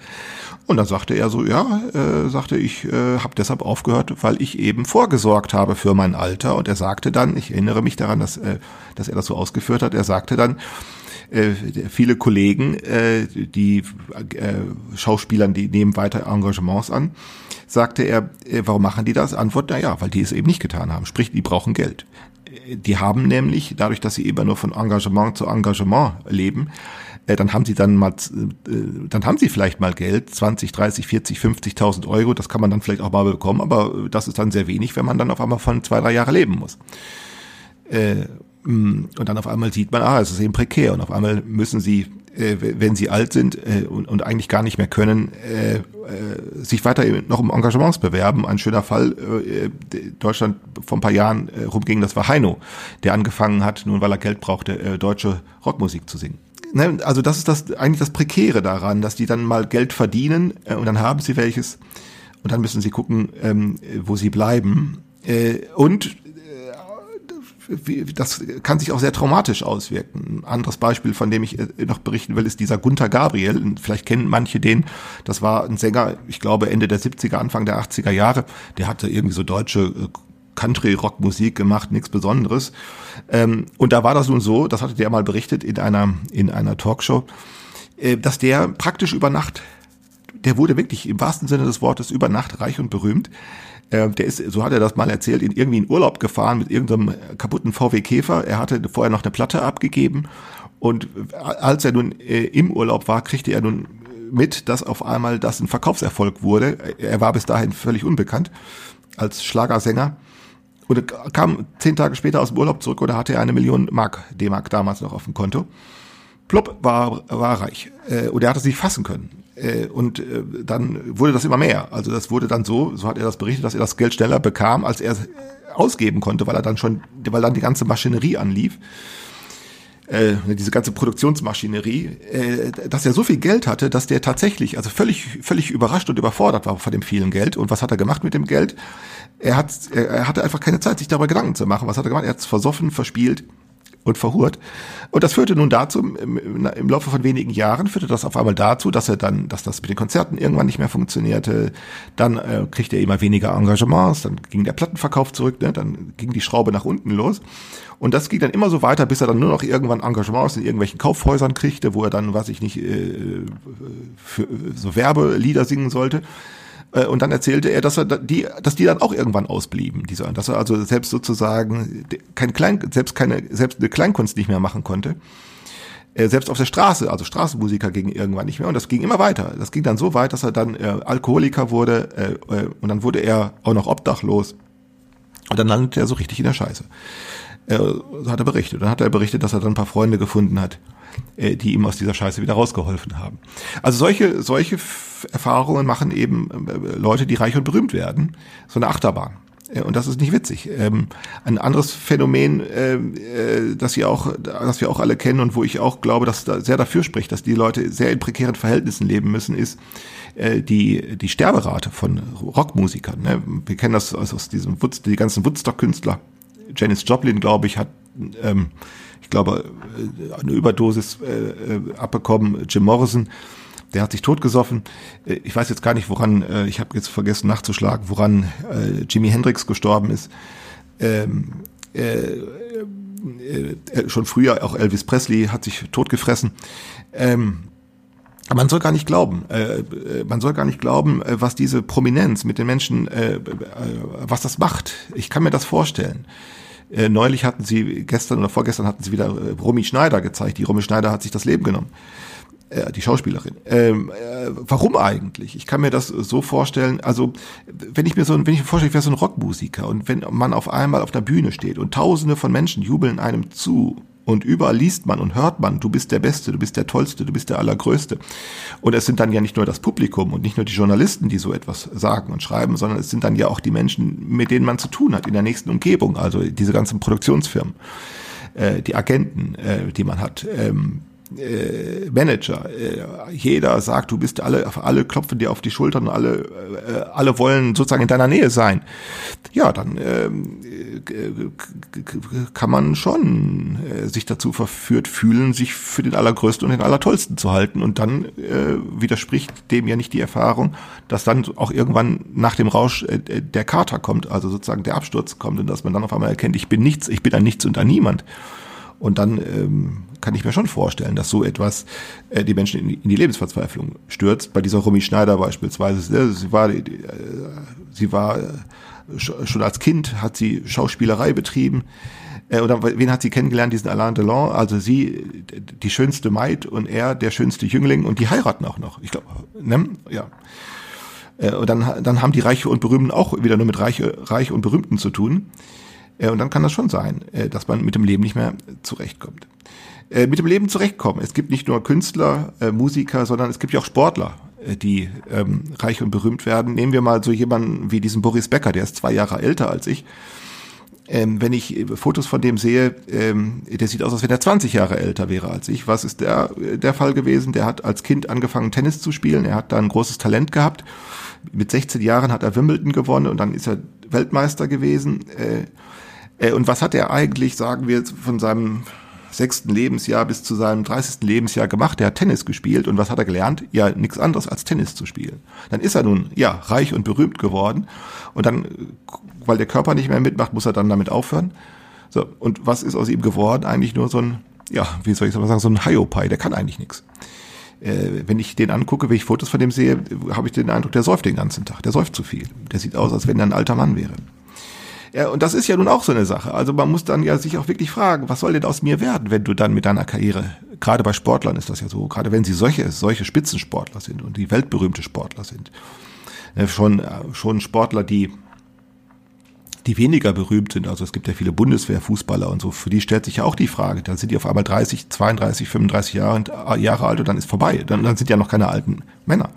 Und dann sagte er so, ja, äh, sagte ich, äh, habe deshalb aufgehört, weil ich eben vorgesorgt habe für mein Alter. Und er sagte dann, ich erinnere mich daran, dass, äh, dass er das so ausgeführt hat, er sagte dann, äh, viele Kollegen, äh, die äh, Schauspielern, die nehmen weiter Engagements an, sagte er, warum machen die das? Antwort, na ja, weil die es eben nicht getan haben. Sprich, die brauchen Geld. Die haben nämlich, dadurch, dass sie immer nur von Engagement zu Engagement leben, dann haben sie dann mal, dann haben sie vielleicht mal Geld, 20, 30, 40, 50.000 Euro, das kann man dann vielleicht auch mal bekommen, aber das ist dann sehr wenig, wenn man dann auf einmal von zwei, drei Jahre leben muss. Äh, mh, und dann auf einmal sieht man, ah, es ist eben prekär und auf einmal müssen sie, äh, wenn sie alt sind äh, und, und eigentlich gar nicht mehr können, äh, äh, sich weiter noch um Engagements bewerben. Ein schöner Fall, äh, Deutschland vor ein paar Jahren äh, rumging, das war Heino, der angefangen hat, nun weil er Geld brauchte, äh, deutsche Rockmusik zu singen. Ne, also das ist das eigentlich das Prekäre daran, dass die dann mal Geld verdienen äh, und dann haben sie welches und dann müssen sie gucken, ähm, wo sie bleiben. Äh, und das kann sich auch sehr traumatisch auswirken. Ein anderes Beispiel, von dem ich äh, noch berichten will, ist dieser Gunther Gabriel. Vielleicht kennen manche den. Das war ein Sänger, ich glaube Ende der 70er, Anfang der 80er Jahre. Der hatte irgendwie so deutsche äh, Country-Rock-Musik gemacht, nichts Besonderes. Ähm, und da war das nun so, das hatte der mal berichtet in einer, in einer Talkshow, äh, dass der praktisch über Nacht der wurde wirklich im wahrsten Sinne des Wortes über Nacht reich und berühmt. Äh, Der ist, so hat er das mal erzählt, in irgendwie in Urlaub gefahren mit irgendeinem kaputten VW Käfer. Er hatte vorher noch eine Platte abgegeben und als er nun äh, im Urlaub war, kriegte er nun mit, dass auf einmal das ein Verkaufserfolg wurde. Er war bis dahin völlig unbekannt als Schlagersänger und kam zehn Tage später aus dem Urlaub zurück oder hatte er eine Million Mark, D-Mark damals noch auf dem Konto. Plupp war, war reich. Äh, und er hatte sich fassen können. Äh, und äh, dann wurde das immer mehr. Also das wurde dann so, so hat er das berichtet, dass er das Geld schneller bekam, als er es ausgeben konnte, weil er dann schon, weil dann die ganze Maschinerie anlief. Äh, diese ganze Produktionsmaschinerie, äh, dass er so viel Geld hatte, dass der tatsächlich, also völlig, völlig überrascht und überfordert war von dem vielen Geld. Und was hat er gemacht mit dem Geld? Er hat, er, er hatte einfach keine Zeit, sich darüber Gedanken zu machen. Was hat er gemacht? Er hat es versoffen, verspielt und verhurt. Und das führte nun dazu, im, im, Laufe von wenigen Jahren führte das auf einmal dazu, dass er dann, dass das mit den Konzerten irgendwann nicht mehr funktionierte. Dann äh, kriegte er immer weniger Engagements, dann ging der Plattenverkauf zurück, ne? dann ging die Schraube nach unten los. Und das ging dann immer so weiter, bis er dann nur noch irgendwann Engagements in irgendwelchen Kaufhäusern kriegte, wo er dann, weiß ich nicht, äh, für so Werbelieder singen sollte. Äh, Und dann erzählte er, dass er die, dass die dann auch irgendwann ausblieben, diese, dass er also selbst sozusagen kein Klein, selbst keine, selbst eine Kleinkunst nicht mehr machen konnte. Selbst auf der Straße, also Straßenmusiker gingen irgendwann nicht mehr und das ging immer weiter. Das ging dann so weit, dass er dann äh, Alkoholiker wurde äh, äh, und dann wurde er auch noch obdachlos und dann landete er so richtig in der Scheiße. Äh, so hat er berichtet. Dann hat er berichtet, dass er dann ein paar Freunde gefunden hat, die ihm aus dieser Scheiße wieder rausgeholfen haben. Also solche, solche Erfahrungen machen eben äh, Leute, die reich und berühmt werden. So eine Achterbahn. Äh, Und das ist nicht witzig. Ähm, ein anderes Phänomen, äh, äh, das wir auch, das wir auch alle kennen und wo ich auch glaube, dass da sehr dafür spricht, dass die Leute sehr in prekären Verhältnissen leben müssen, ist äh, die die Sterberate von Rockmusikern. Ne? Wir kennen das aus, diesem Woodstock, die ganzen Woodstock-Künstler. Janis Joplin, glaube ich, hat, ähm, ich glaube, äh, eine Überdosis äh, äh, abbekommen. Jim Morrison, der hat sich totgesoffen. Äh, Ich weiß jetzt gar nicht, woran, äh, ich habe jetzt vergessen nachzuschlagen, woran äh, Jimi Hendrix gestorben ist. Ähm, äh, äh, schon früher, auch Elvis Presley hat sich totgefressen. Ähm, man soll gar nicht glauben, äh, man soll gar nicht glauben, was diese Prominenz mit den Menschen, äh, was das macht. Ich kann mir das vorstellen. Äh, neulich hatten sie, gestern oder vorgestern hatten sie wieder äh, Romy Schneider gezeigt. Die Romy Schneider hat sich das Leben genommen. Äh, die Schauspielerin. Ähm, äh, warum eigentlich? Ich kann mir das so vorstellen, also wenn ich mir so, wenn ich mir vorstelle, ich wäre so ein Rockmusiker und wenn man auf einmal auf der Bühne steht und tausende von Menschen jubeln einem zu und überall liest man und hört man, du bist der Beste, du bist der Tollste, du bist der Allergrößte. Und es sind dann ja nicht nur das Publikum und nicht nur die Journalisten, die so etwas sagen und schreiben, sondern es sind dann ja auch die Menschen, mit denen man zu tun hat in der nächsten Umgebung, also diese ganzen Produktionsfirmen. äh, die Agenten, äh, die man hat, ähm, äh, Manager, äh, jeder sagt, du bist alle, alle klopfen dir auf die Schultern alle, äh, alle wollen sozusagen in deiner Nähe sein. Ja, dann ähm, äh, kann man schon äh, sich dazu verführt fühlen, sich für den Allergrößten und den Allertollsten zu halten. Und dann äh, widerspricht dem ja nicht die Erfahrung, dass dann auch irgendwann nach dem Rausch äh, der Kater kommt, also sozusagen der Absturz kommt und dass man dann auf einmal erkennt, ich bin nichts, ich bin ein Nichts und ein Niemand. Und dann ähm, kann ich mir schon vorstellen, dass so etwas äh, die Menschen in die, in die Lebensverzweiflung stürzt. Bei dieser Romy Schneider beispielsweise, äh, sie war, äh, sie war äh, sch- schon als Kind hat sie Schauspielerei betrieben. Äh, oder wen hat sie kennengelernt? Diesen Alain Delon. Also sie die schönste Maid und er der schönste Jüngling und die heiraten auch noch. Ich glaube, ne? ja. Äh, Und dann, dann haben die Reiche und Berühmten auch wieder nur mit Reiche, Reich und Berühmten zu tun. Äh, Und dann kann das schon sein, äh, dass man mit dem Leben nicht mehr zurechtkommt. Äh, Mit dem Leben zurechtkommen. Es gibt nicht nur Künstler, Musiker, sondern es gibt ja auch Sportler, die ähm, reich und berühmt werden. Nehmen wir mal so jemanden wie diesen Boris Becker, der ist zwei Jahre älter als ich. Ähm, wenn ich Fotos von dem sehe, ähm, der sieht aus, als wenn er 20 Jahre älter wäre als ich. Was ist der, der Fall gewesen? Der hat als Kind angefangen, Tennis zu spielen. Er hat da ein großes Talent gehabt. Mit 16 Jahren hat er Wimbledon gewonnen und dann ist er Weltmeister gewesen. Äh, und was hat er eigentlich, sagen wir, von seinem sechsten Lebensjahr bis zu seinem 30. Lebensjahr gemacht? Er hat Tennis gespielt und was hat er gelernt? Ja, nichts anderes als Tennis zu spielen. Dann ist er nun, ja, reich und berühmt geworden und dann, äh, weil der Körper nicht mehr mitmacht, muss er dann damit aufhören. So, und was ist aus ihm geworden? Eigentlich nur so ein, ja, wie soll ich mal sagen, so ein Hiopai, der kann eigentlich nichts. Äh, wenn ich den angucke, wenn ich Fotos von dem sehe, habe ich den Eindruck, der säuft den ganzen Tag, der säuft zu viel. Der sieht aus, als wenn er ein alter Mann wäre. Ja, und das ist ja nun auch so eine Sache. Also man muss dann ja sich auch wirklich fragen, was soll denn aus mir werden, wenn du dann mit deiner Karriere, gerade bei Sportlern ist das ja so, gerade wenn sie solche, solche Spitzensportler sind und die weltberühmte Sportler sind, äh, schon, äh, schon Sportler, die, die weniger berühmt sind, also es gibt ja viele Bundeswehrfußballer und so, für die stellt sich ja auch die Frage, dann sind die auf einmal 30, 32, 35 Jahre, äh, Jahre alt und dann ist vorbei. Dann, dann sind ja noch keine alten Männer.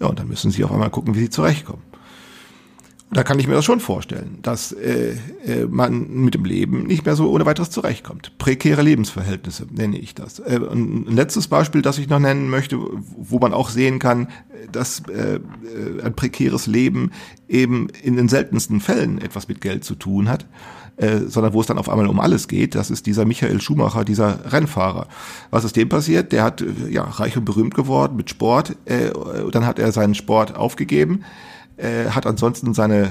Ja, und dann müssen sie auf einmal gucken, wie sie zurechtkommen. Da kann ich mir das schon vorstellen, dass äh, äh, man mit dem Leben nicht mehr so ohne weiteres zurechtkommt. Prekäre Lebensverhältnisse nenne ich das. Äh, ein letztes Beispiel, das ich noch nennen möchte, wo man auch sehen kann, dass äh, äh, ein prekäres Leben eben in den seltensten Fällen etwas mit Geld zu tun hat, äh, sondern wo es dann auf einmal um alles geht. Das ist dieser Michael Schumacher, dieser Rennfahrer. Was ist dem passiert? Der hat äh, ja reich und berühmt geworden mit Sport. Äh, dann hat er seinen Sport aufgegeben äh, hat ansonsten seine, äh,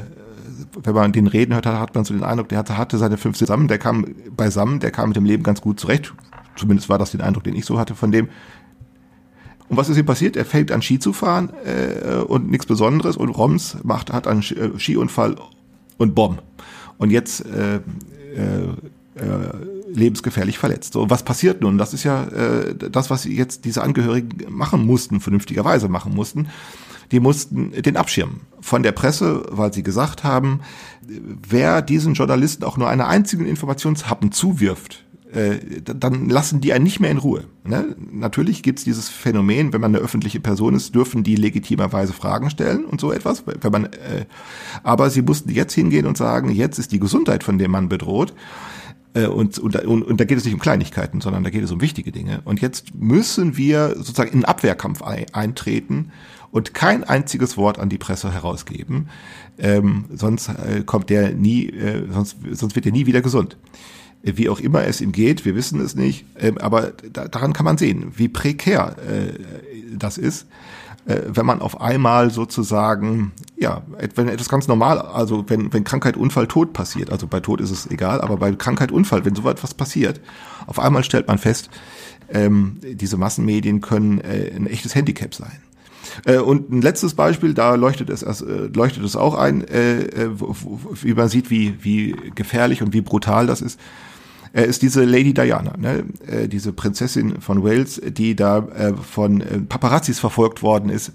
wenn man den reden hört, hat man so den Eindruck, der hatte, hatte seine fünf zusammen, der kam beisammen, der kam mit dem Leben ganz gut zurecht. Zumindest war das den Eindruck, den ich so hatte von dem. Und was ist ihm passiert? Er fängt an Ski zu fahren äh, und nichts Besonderes und Roms macht, hat einen äh, Skiunfall und Bomb. Und jetzt äh, äh, äh, lebensgefährlich verletzt. So, was passiert nun? Das ist ja äh, das, was jetzt diese Angehörigen machen mussten, vernünftigerweise machen mussten. Die mussten den abschirmen von der Presse, weil sie gesagt haben, wer diesen Journalisten auch nur einen einzigen Informationshappen zuwirft, äh, dann lassen die einen nicht mehr in Ruhe. Ne? Natürlich gibt's dieses Phänomen, wenn man eine öffentliche Person ist, dürfen die legitimerweise Fragen stellen und so etwas. Wenn man, äh, aber sie mussten jetzt hingehen und sagen, jetzt ist die Gesundheit von dem Mann bedroht. Äh, Und, und, und, und da geht es nicht um Kleinigkeiten, sondern da geht es um wichtige Dinge. Und jetzt müssen wir sozusagen in einen Abwehrkampf ei- eintreten und kein einziges Wort an die Presse herausgeben. Ähm, sonst äh, kommt der nie, äh, sonst, sonst wird er nie wieder gesund. Äh, Wie auch immer es ihm geht, wir wissen es nicht, ähm, aber da, daran kann man sehen, wie prekär äh, das ist äh, wenn man auf einmal sozusagen, ja, wenn etwas ganz normal, also wenn, wenn Krankheit, Unfall, Tod passiert, also bei Tod ist es egal, aber bei Krankheit, Unfall, wenn so etwas passiert, auf einmal stellt man fest, ähm, diese Massenmedien können äh, ein echtes Handicap sein. Äh, Und ein letztes Beispiel, da leuchtet es, erst, äh, leuchtet es auch ein, äh, wie man sieht, wie, wie gefährlich und wie brutal das ist ist diese Lady Diana, ne? diese Prinzessin von Wales, die da von Paparazzis verfolgt worden ist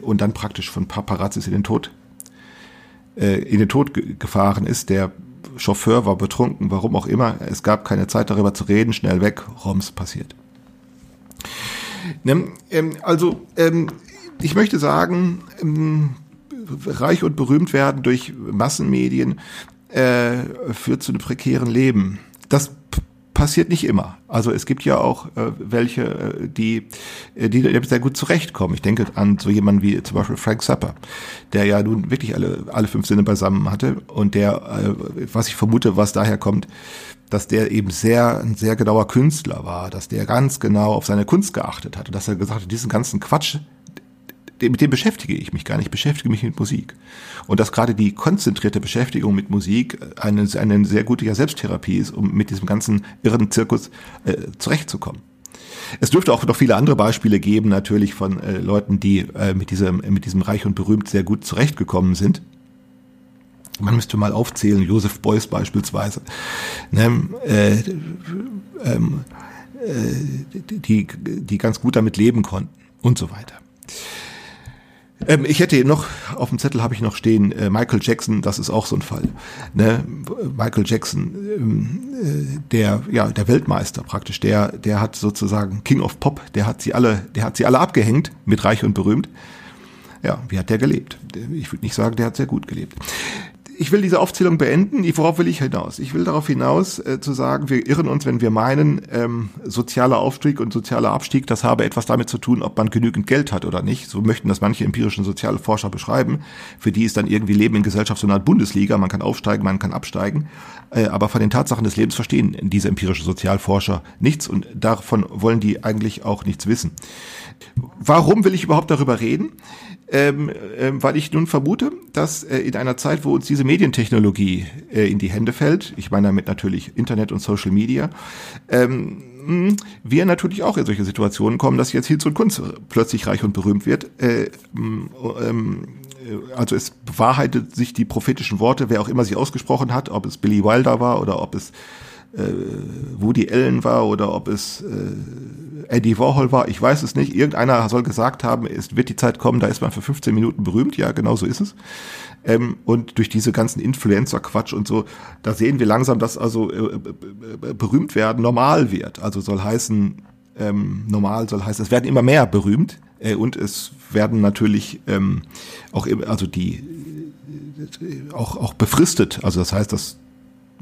und dann praktisch von Paparazzis in den Tod in den Tod ge gefahren ist. Der Chauffeur war betrunken, warum auch immer. Es gab keine Zeit darüber zu reden, schnell weg, Roms passiert. Ne? Ähm, also ähm, ich möchte sagen, ähm, reich und berühmt werden durch Massenmedien äh, führt zu einem prekären Leben. Das passiert nicht immer. Also es gibt ja auch äh, welche, äh, die, äh, die sehr gut zurechtkommen. Ich denke an so jemanden wie zum Beispiel Frank Zappa, der ja nun wirklich alle, alle fünf Sinne beisammen hatte und der, äh, was ich vermute, was daher kommt, dass der eben sehr, ein sehr genauer Künstler war, dass der ganz genau auf seine Kunst geachtet hat und dass er gesagt hat, diesen ganzen Quatsch, mit dem beschäftige ich mich gar nicht, ich beschäftige mich mit Musik. Und dass gerade die konzentrierte Beschäftigung mit Musik eine, eine sehr gute Selbsttherapie ist, um mit diesem ganzen irren Zirkus äh, zurechtzukommen. Es dürfte auch noch viele andere Beispiele geben, natürlich von äh, Leuten, die äh, mit, diesem, mit diesem Reich und berühmt sehr gut zurechtgekommen sind. Man müsste mal aufzählen, Joseph Beuys beispielsweise, ne, äh, ähm, äh, die, die ganz gut damit leben konnten und so weiter. Ähm, ich hätte noch, auf dem Zettel habe ich noch stehen, äh, Michael Jackson, das ist auch so ein Fall. Ne? Michael Jackson, ähm, äh, der, ja, der Weltmeister praktisch, der, der hat sozusagen King of Pop, der hat sie alle, der hat sie alle abgehängt mit Reich und Berühmt. Ja, wie hat der gelebt? Ich würde nicht sagen, der hat sehr gut gelebt ich will diese Aufzählung beenden. Worauf will ich hinaus? Ich will darauf hinaus äh, zu sagen, wir irren uns, wenn wir meinen, ähm, sozialer Aufstieg und sozialer Abstieg, das habe etwas damit zu tun, ob man genügend Geld hat oder nicht. So möchten das manche empirischen soziale Forscher beschreiben. Für die ist dann irgendwie Leben in Gesellschaft so eine Art Bundesliga. Man kann aufsteigen, man kann absteigen. Äh, aber von den Tatsachen des Lebens verstehen diese empirischen Sozialforscher nichts und davon wollen die eigentlich auch nichts wissen. Warum will ich überhaupt darüber reden? ähm, ähm, weil ich nun vermute, dass äh, in einer Zeit, wo uns diese Medientechnologie äh, in die Hände fällt, ich meine damit natürlich Internet und Social Media, ähm, wir natürlich auch in solche Situationen kommen, dass jetzt Hinz und Kunst plötzlich reich und berühmt wird. Äh, ähm, also es bewahrheitet sich die prophetischen Worte, wer auch immer sie ausgesprochen hat, ob es Billy Wilder war oder ob es äh, Woody Allen war oder ob es äh, Eddie Warhol war, ich weiß es nicht. Irgendeiner soll gesagt haben, es wird die Zeit kommen, da ist man für 15 Minuten berühmt. Ja, genau so ist es. Ähm, und durch diese ganzen Influencer-Quatsch und so, da sehen wir langsam, dass also äh, äh, berühmt werden normal wird. Also soll heißen, ähm, normal soll heißen, es werden immer mehr berühmt äh, und es werden natürlich ähm, auch also die auch auch befristet. Also das heißt, dass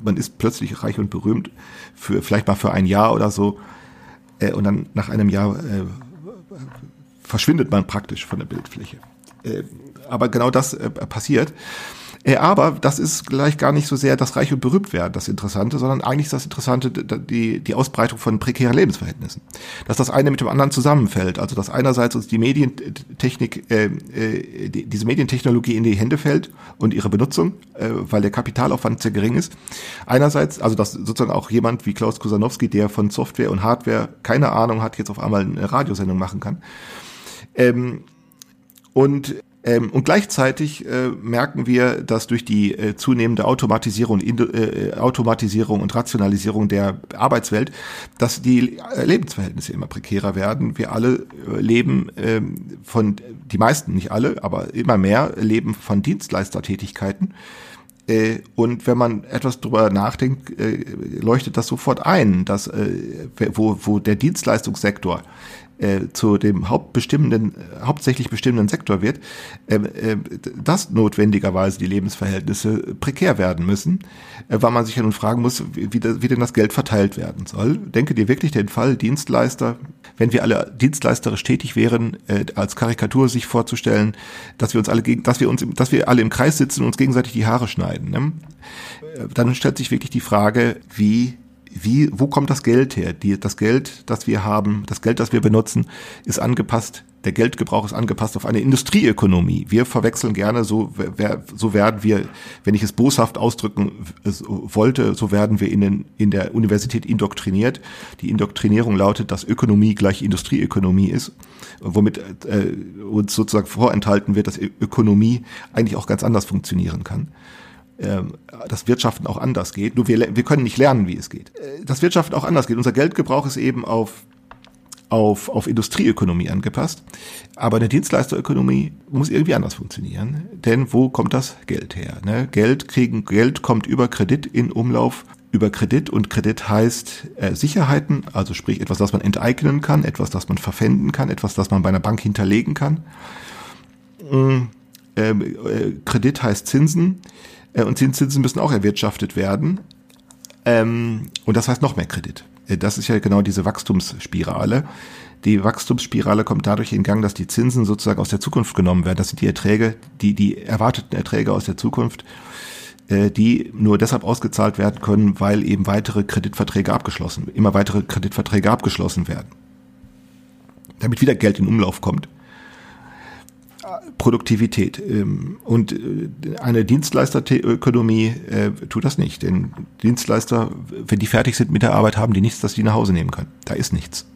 man ist plötzlich reich und berühmt für vielleicht mal für ein Jahr oder so äh, und dann nach einem Jahr äh, verschwindet man praktisch von der Bildfläche. Äh, aber genau das äh, passiert. Äh, aber das ist gleich gar nicht so sehr das Reich und berühmt werden, das Interessante, sondern eigentlich ist das Interessante die, die Ausbreitung von prekären Lebensverhältnissen. Dass das eine mit dem anderen zusammenfällt. Also dass einerseits uns die Medientechnik, äh, äh, die, diese Medientechnologie in die Hände fällt und ihre Benutzung, äh, weil der Kapitalaufwand sehr gering ist. Einerseits, also dass sozusagen auch jemand wie Klaus Kusanowski, der von Software und Hardware keine Ahnung hat, jetzt auf einmal eine Radiosendung machen kann. Ähm, und ähm, und gleichzeitig äh, merken wir, dass durch die äh, zunehmende Automatisierung, äh, Automatisierung und Rationalisierung der Arbeitswelt, dass die äh, Lebensverhältnisse immer prekärer werden. Wir alle äh, leben ähm, von, die meisten, nicht alle, aber immer mehr leben von Dienstleistertätigkeiten. Äh, und wenn man etwas drüber nachdenkt, leuchtet das sofort ein, dass wo, wo der Dienstleistungssektor äh, zu dem hauptbestimmenden, hauptsächlich bestimmenden Sektor wird, äh, äh, dass notwendigerweise die Lebensverhältnisse prekär werden müssen, äh, weil man sich ja nun fragen muss, wie, wie, wie denn das Geld verteilt werden soll. Denke dir wirklich den Fall Dienstleister, wenn wir alle dienstleisterisch tätig wären, äh, als Karikatur sich vorzustellen, dass wir uns alle gegen, dass wir uns, dass wir alle im Kreis sitzen und uns gegenseitig die Haare schneiden. Ne? Äh, dann stellt sich wirklich die Frage, wie wie, wo kommt das Geld her? Die, das Geld, das wir haben, das Geld, das wir benutzen, ist angepasst, der Geldgebrauch ist angepasst auf eine Industrieökonomie. Wir verwechseln gerne, so, wer, so werden wir, wenn ich es boshaft ausdrücken wollte, so werden wir in, den, in der Universität indoktriniert. Die Indoktrinierung lautet, dass Ökonomie gleich Industrieökonomie ist, womit äh, uns sozusagen vorenthalten wird, dass Ökonomie eigentlich auch ganz anders funktionieren kann. Ähm, das Wirtschaften auch anders geht. Nur wir, wir können nicht lernen, wie es geht. Äh, das Wirtschaften auch anders geht. Unser Geldgebrauch ist eben auf auf, auf Industrieökonomie angepasst. Aber eine Dienstleisterökonomie muss irgendwie anders funktionieren. Denn wo kommt das Geld her? Ne? Geld kriegen, Geld kommt über Kredit in Umlauf, über Kredit und Kredit heißt äh, Sicherheiten, also sprich etwas, das man enteignen kann, etwas, das man verpfänden kann, etwas, das man bei einer Bank hinterlegen kann. Ähm, äh, Kredit heißt Zinsen. Äh, und Zinsen müssen auch erwirtschaftet werden. Ähm, und das heißt noch mehr Kredit. Äh, Das ist ja genau diese Wachstumsspirale. Die Wachstumsspirale kommt dadurch in Gang, dass die Zinsen sozusagen aus der Zukunft genommen werden. Das sind die Erträge, die, die erwarteten Erträge aus der Zukunft, äh, die nur deshalb ausgezahlt werden können, weil eben weitere Kreditverträge abgeschlossen, immer weitere Kreditverträge abgeschlossen werden. Damit wieder Geld in Umlauf kommt. Produktivität. ähm, Und äh, eine Dienstleisterökonomie äh, tut das nicht. Denn Dienstleister, wenn die fertig sind mit der Arbeit, haben die nichts, das die nach Hause nehmen können. Da ist nichts.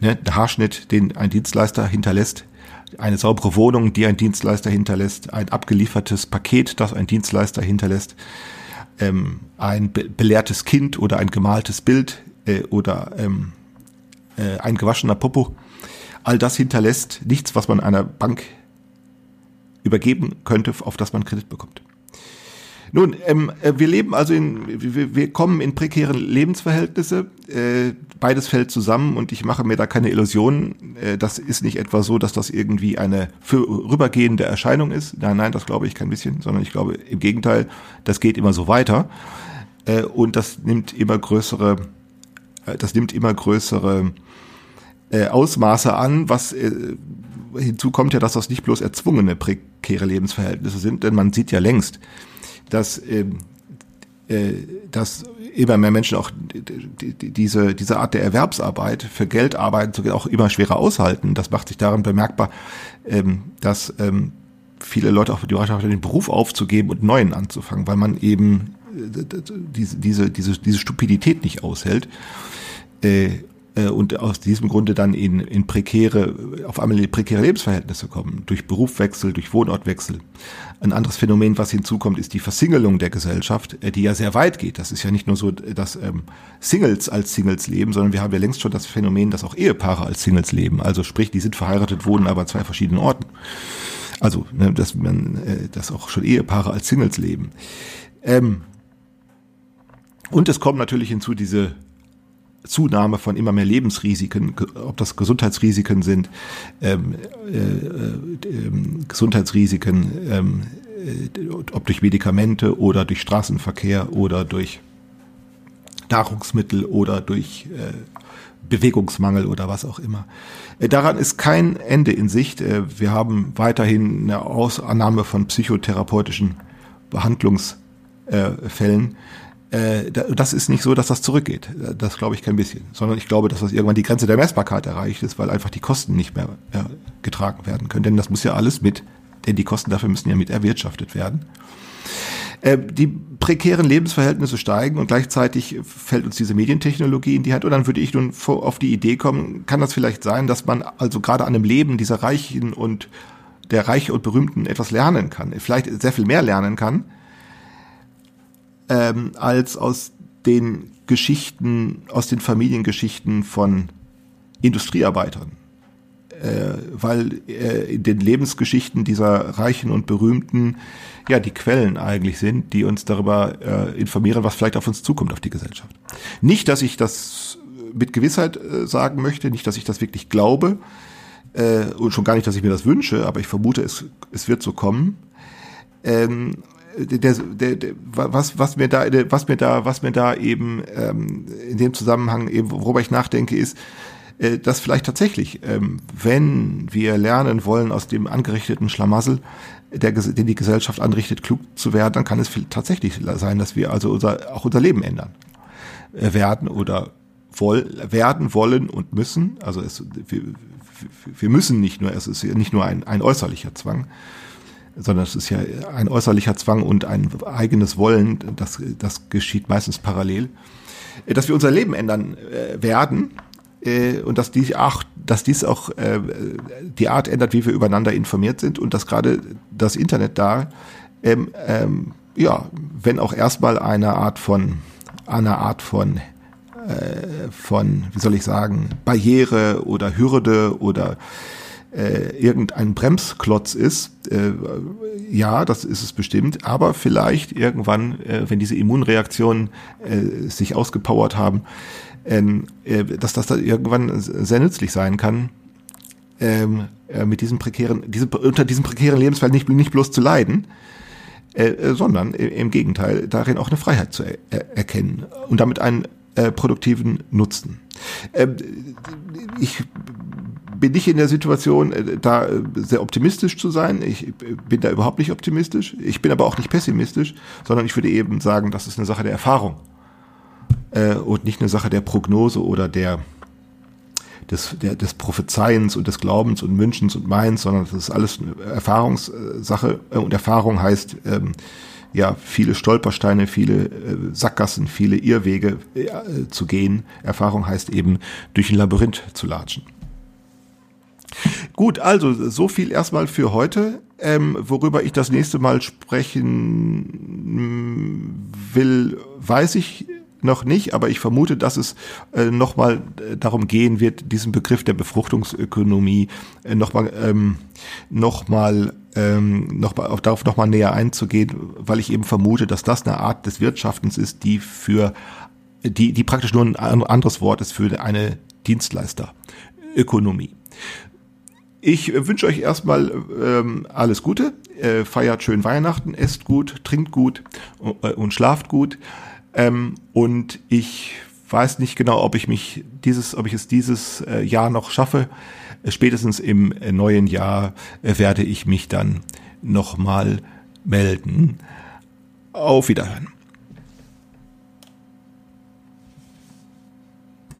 Ne, der Haarschnitt, den ein Dienstleister hinterlässt, eine saubere Wohnung, die ein Dienstleister hinterlässt, ein abgeliefertes Paket, das ein Dienstleister hinterlässt, ähm, ein be belehrtes Kind oder ein gemaltes Bild äh, oder ähm, äh, ein gewaschener Popo, all das hinterlässt nichts, was man einer Bank übergeben könnte, auf das man Kredit bekommt. Nun, ähm, äh, wir leben also in, wir, wir kommen in prekäre Lebensverhältnisse. Äh, beides fällt zusammen und ich mache mir da keine Illusionen. Äh, das ist nicht etwa so, dass das irgendwie eine vorübergehende Erscheinung ist. Nein, nein, das glaube ich kein bisschen, sondern ich glaube im Gegenteil, das geht immer so weiter. Äh, und das nimmt immer größere, äh, das nimmt immer größere äh, Ausmaße an, was äh, hinzu kommt ja, dass das nicht bloß erzwungene prekäre Lebensverhältnisse sind, denn man sieht ja längst, dass, ähm, äh, dass immer mehr Menschen auch die, die, diese, diese Art der Erwerbsarbeit für Geld arbeiten sogar auch immer schwerer aushalten. Das macht sich daran bemerkbar, ähm, dass ähm, viele Leute auch die Bereitschaft den Beruf aufzugeben und neuen anzufangen, weil man eben äh, diese, diese, diese, diese Stupidität nicht aushält. Äh, und aus diesem Grunde dann in, in prekäre, auf einmal in prekäre Lebensverhältnisse kommen, durch Berufswechsel, durch Wohnortwechsel. Ein anderes Phänomen, was hinzukommt, ist die Versingelung der Gesellschaft, äh, die ja sehr weit geht. Das ist ja nicht nur so, dass ähm, Singles als Singles leben, sondern wir haben ja längst schon das Phänomen, dass auch Ehepaare als Singles leben. Also sprich, die sind verheiratet, wohnen aber an zwei verschiedenen Orten. Also, ne, dass man, äh, dass auch schon Ehepaare als Singles leben. Ähm, und es kommt natürlich hinzu diese Zunahme von immer mehr Lebensrisiken, ob das Gesundheitsrisiken sind, ähm, äh, äh, ähm, Gesundheitsrisiken, ähm, äh, ob durch Medikamente oder durch Straßenverkehr oder durch Nahrungsmittel oder durch äh, Bewegungsmangel oder was auch immer. Äh, Daran ist kein Ende in Sicht. Äh, Wir haben weiterhin eine Ausannahme von psychotherapeutischen Behandlungsfällen. Äh, da- Das ist nicht so, dass das zurückgeht. Äh, Das glaube ich kein bisschen. Sondern ich glaube, dass das irgendwann die Grenze der Messbarkeit erreicht ist, weil einfach die Kosten nicht mehr äh, getragen werden können. Denn das muss ja alles mit, denn die Kosten dafür müssen ja mit erwirtschaftet werden. Äh, die prekären Lebensverhältnisse steigen und gleichzeitig fällt uns diese Medientechnologie in die Hand. Und dann würde ich nun auf die Idee kommen, kann das vielleicht sein, dass man also gerade an dem Leben dieser Reichen und der Reiche und Berühmten etwas lernen kann, vielleicht sehr viel mehr lernen kann, ähm, als aus den Geschichten, aus den Familiengeschichten von Industriearbeitern äh, weil äh, in den Lebensgeschichten dieser Reichen und Berühmten ja die Quellen eigentlich sind, die uns darüber äh, informieren, was vielleicht auf uns zukommt, auf die Gesellschaft. Nicht, dass ich das mit Gewissheit äh, sagen möchte, nicht, dass ich das wirklich glaube äh, und schon gar nicht, dass ich mir das wünsche, aber ich vermute, es, es wird so kommen. Ähm, der, der, der, was, was mir da, was mir da, was mir da eben ähm, in dem Zusammenhang eben, worüber ich nachdenke, ist, äh, dass vielleicht tatsächlich, ähm, wenn wir lernen wollen aus dem angerichteten Schlamassel, der, den die Gesellschaft anrichtet, klug zu werden, dann kann es tatsächlich sein, dass wir also unser, auch unser Leben ändern äh, werden oder woll, werden wollen und müssen. Also es, wir, wir müssen nicht nur, es ist nicht nur ein, ein äußerlicher Zwang, sondern es ist ja ein äußerlicher Zwang und ein eigenes Wollen, das, das geschieht meistens parallel, äh, dass wir unser Leben ändern äh, werden äh, und dass dies auch, dass dies auch äh, die Art ändert, wie wir übereinander informiert sind und dass gerade das Internet da, ähm, ähm, ja, wenn auch erstmal eine Art von, eine Art von äh, von, wie soll ich sagen, Barriere oder Hürde oder äh, irgendein Bremsklotz ist, äh, ja, das ist es bestimmt, aber vielleicht irgendwann, äh, wenn diese Immunreaktionen äh, sich ausgepowert haben, ähm, äh, dass das dann irgendwann sehr nützlich sein kann, ähm, äh, mit diesem prekären, diese, unter diesem prekären Lebensfeld nicht, nicht bloß zu leiden, sondern im Gegenteil darin auch eine Freiheit zu er er erkennen und damit einen produktiven Nutzen. Ähm, ich bin nicht in der Situation, äh, da äh, sehr optimistisch zu sein. Ich äh, bin da überhaupt nicht optimistisch. Ich bin aber auch nicht pessimistisch, sondern ich würde eben sagen, das ist eine Sache der Erfahrung und nicht eine Sache der Prognose oder der des, der, des Prophezeiens und des Glaubens und Wünschens und Meins, sondern das ist alles eine Erfahrungssache und Erfahrung heißt ähm, ja viele Stolpersteine, viele äh, Sackgassen, viele Irrwege äh, zu gehen. Erfahrung heißt eben durch ein Labyrinth zu latschen. Gut, also so viel erstmal für heute. Ähm, worüber ich das nächste Mal sprechen mm, will, weiß ich noch nicht, aber ich vermute, dass es äh, nochmal äh, darum gehen wird, diesen Begriff der Befruchtungsökonomie äh, nochmal ähm, noch ähm, noch darauf nochmal näher einzugehen, weil ich eben vermute, dass das eine Art des Wirtschaftens ist, die für die, die praktisch nur ein an- anderes Wort ist für eine Dienstleisterökonomie. Ich äh, wünsche euch erstmal ähm, alles Gute, äh, feiert schön Weihnachten, esst gut, trinkt gut äh, und schlaft gut. Ähm, und ich weiß nicht genau, ob ich mich dieses, ob ich es dieses äh, Jahr noch schaffe. Äh, Spätestens im äh, neuen Jahr äh, werde ich mich dann nochmal melden. Auf Wiederhören.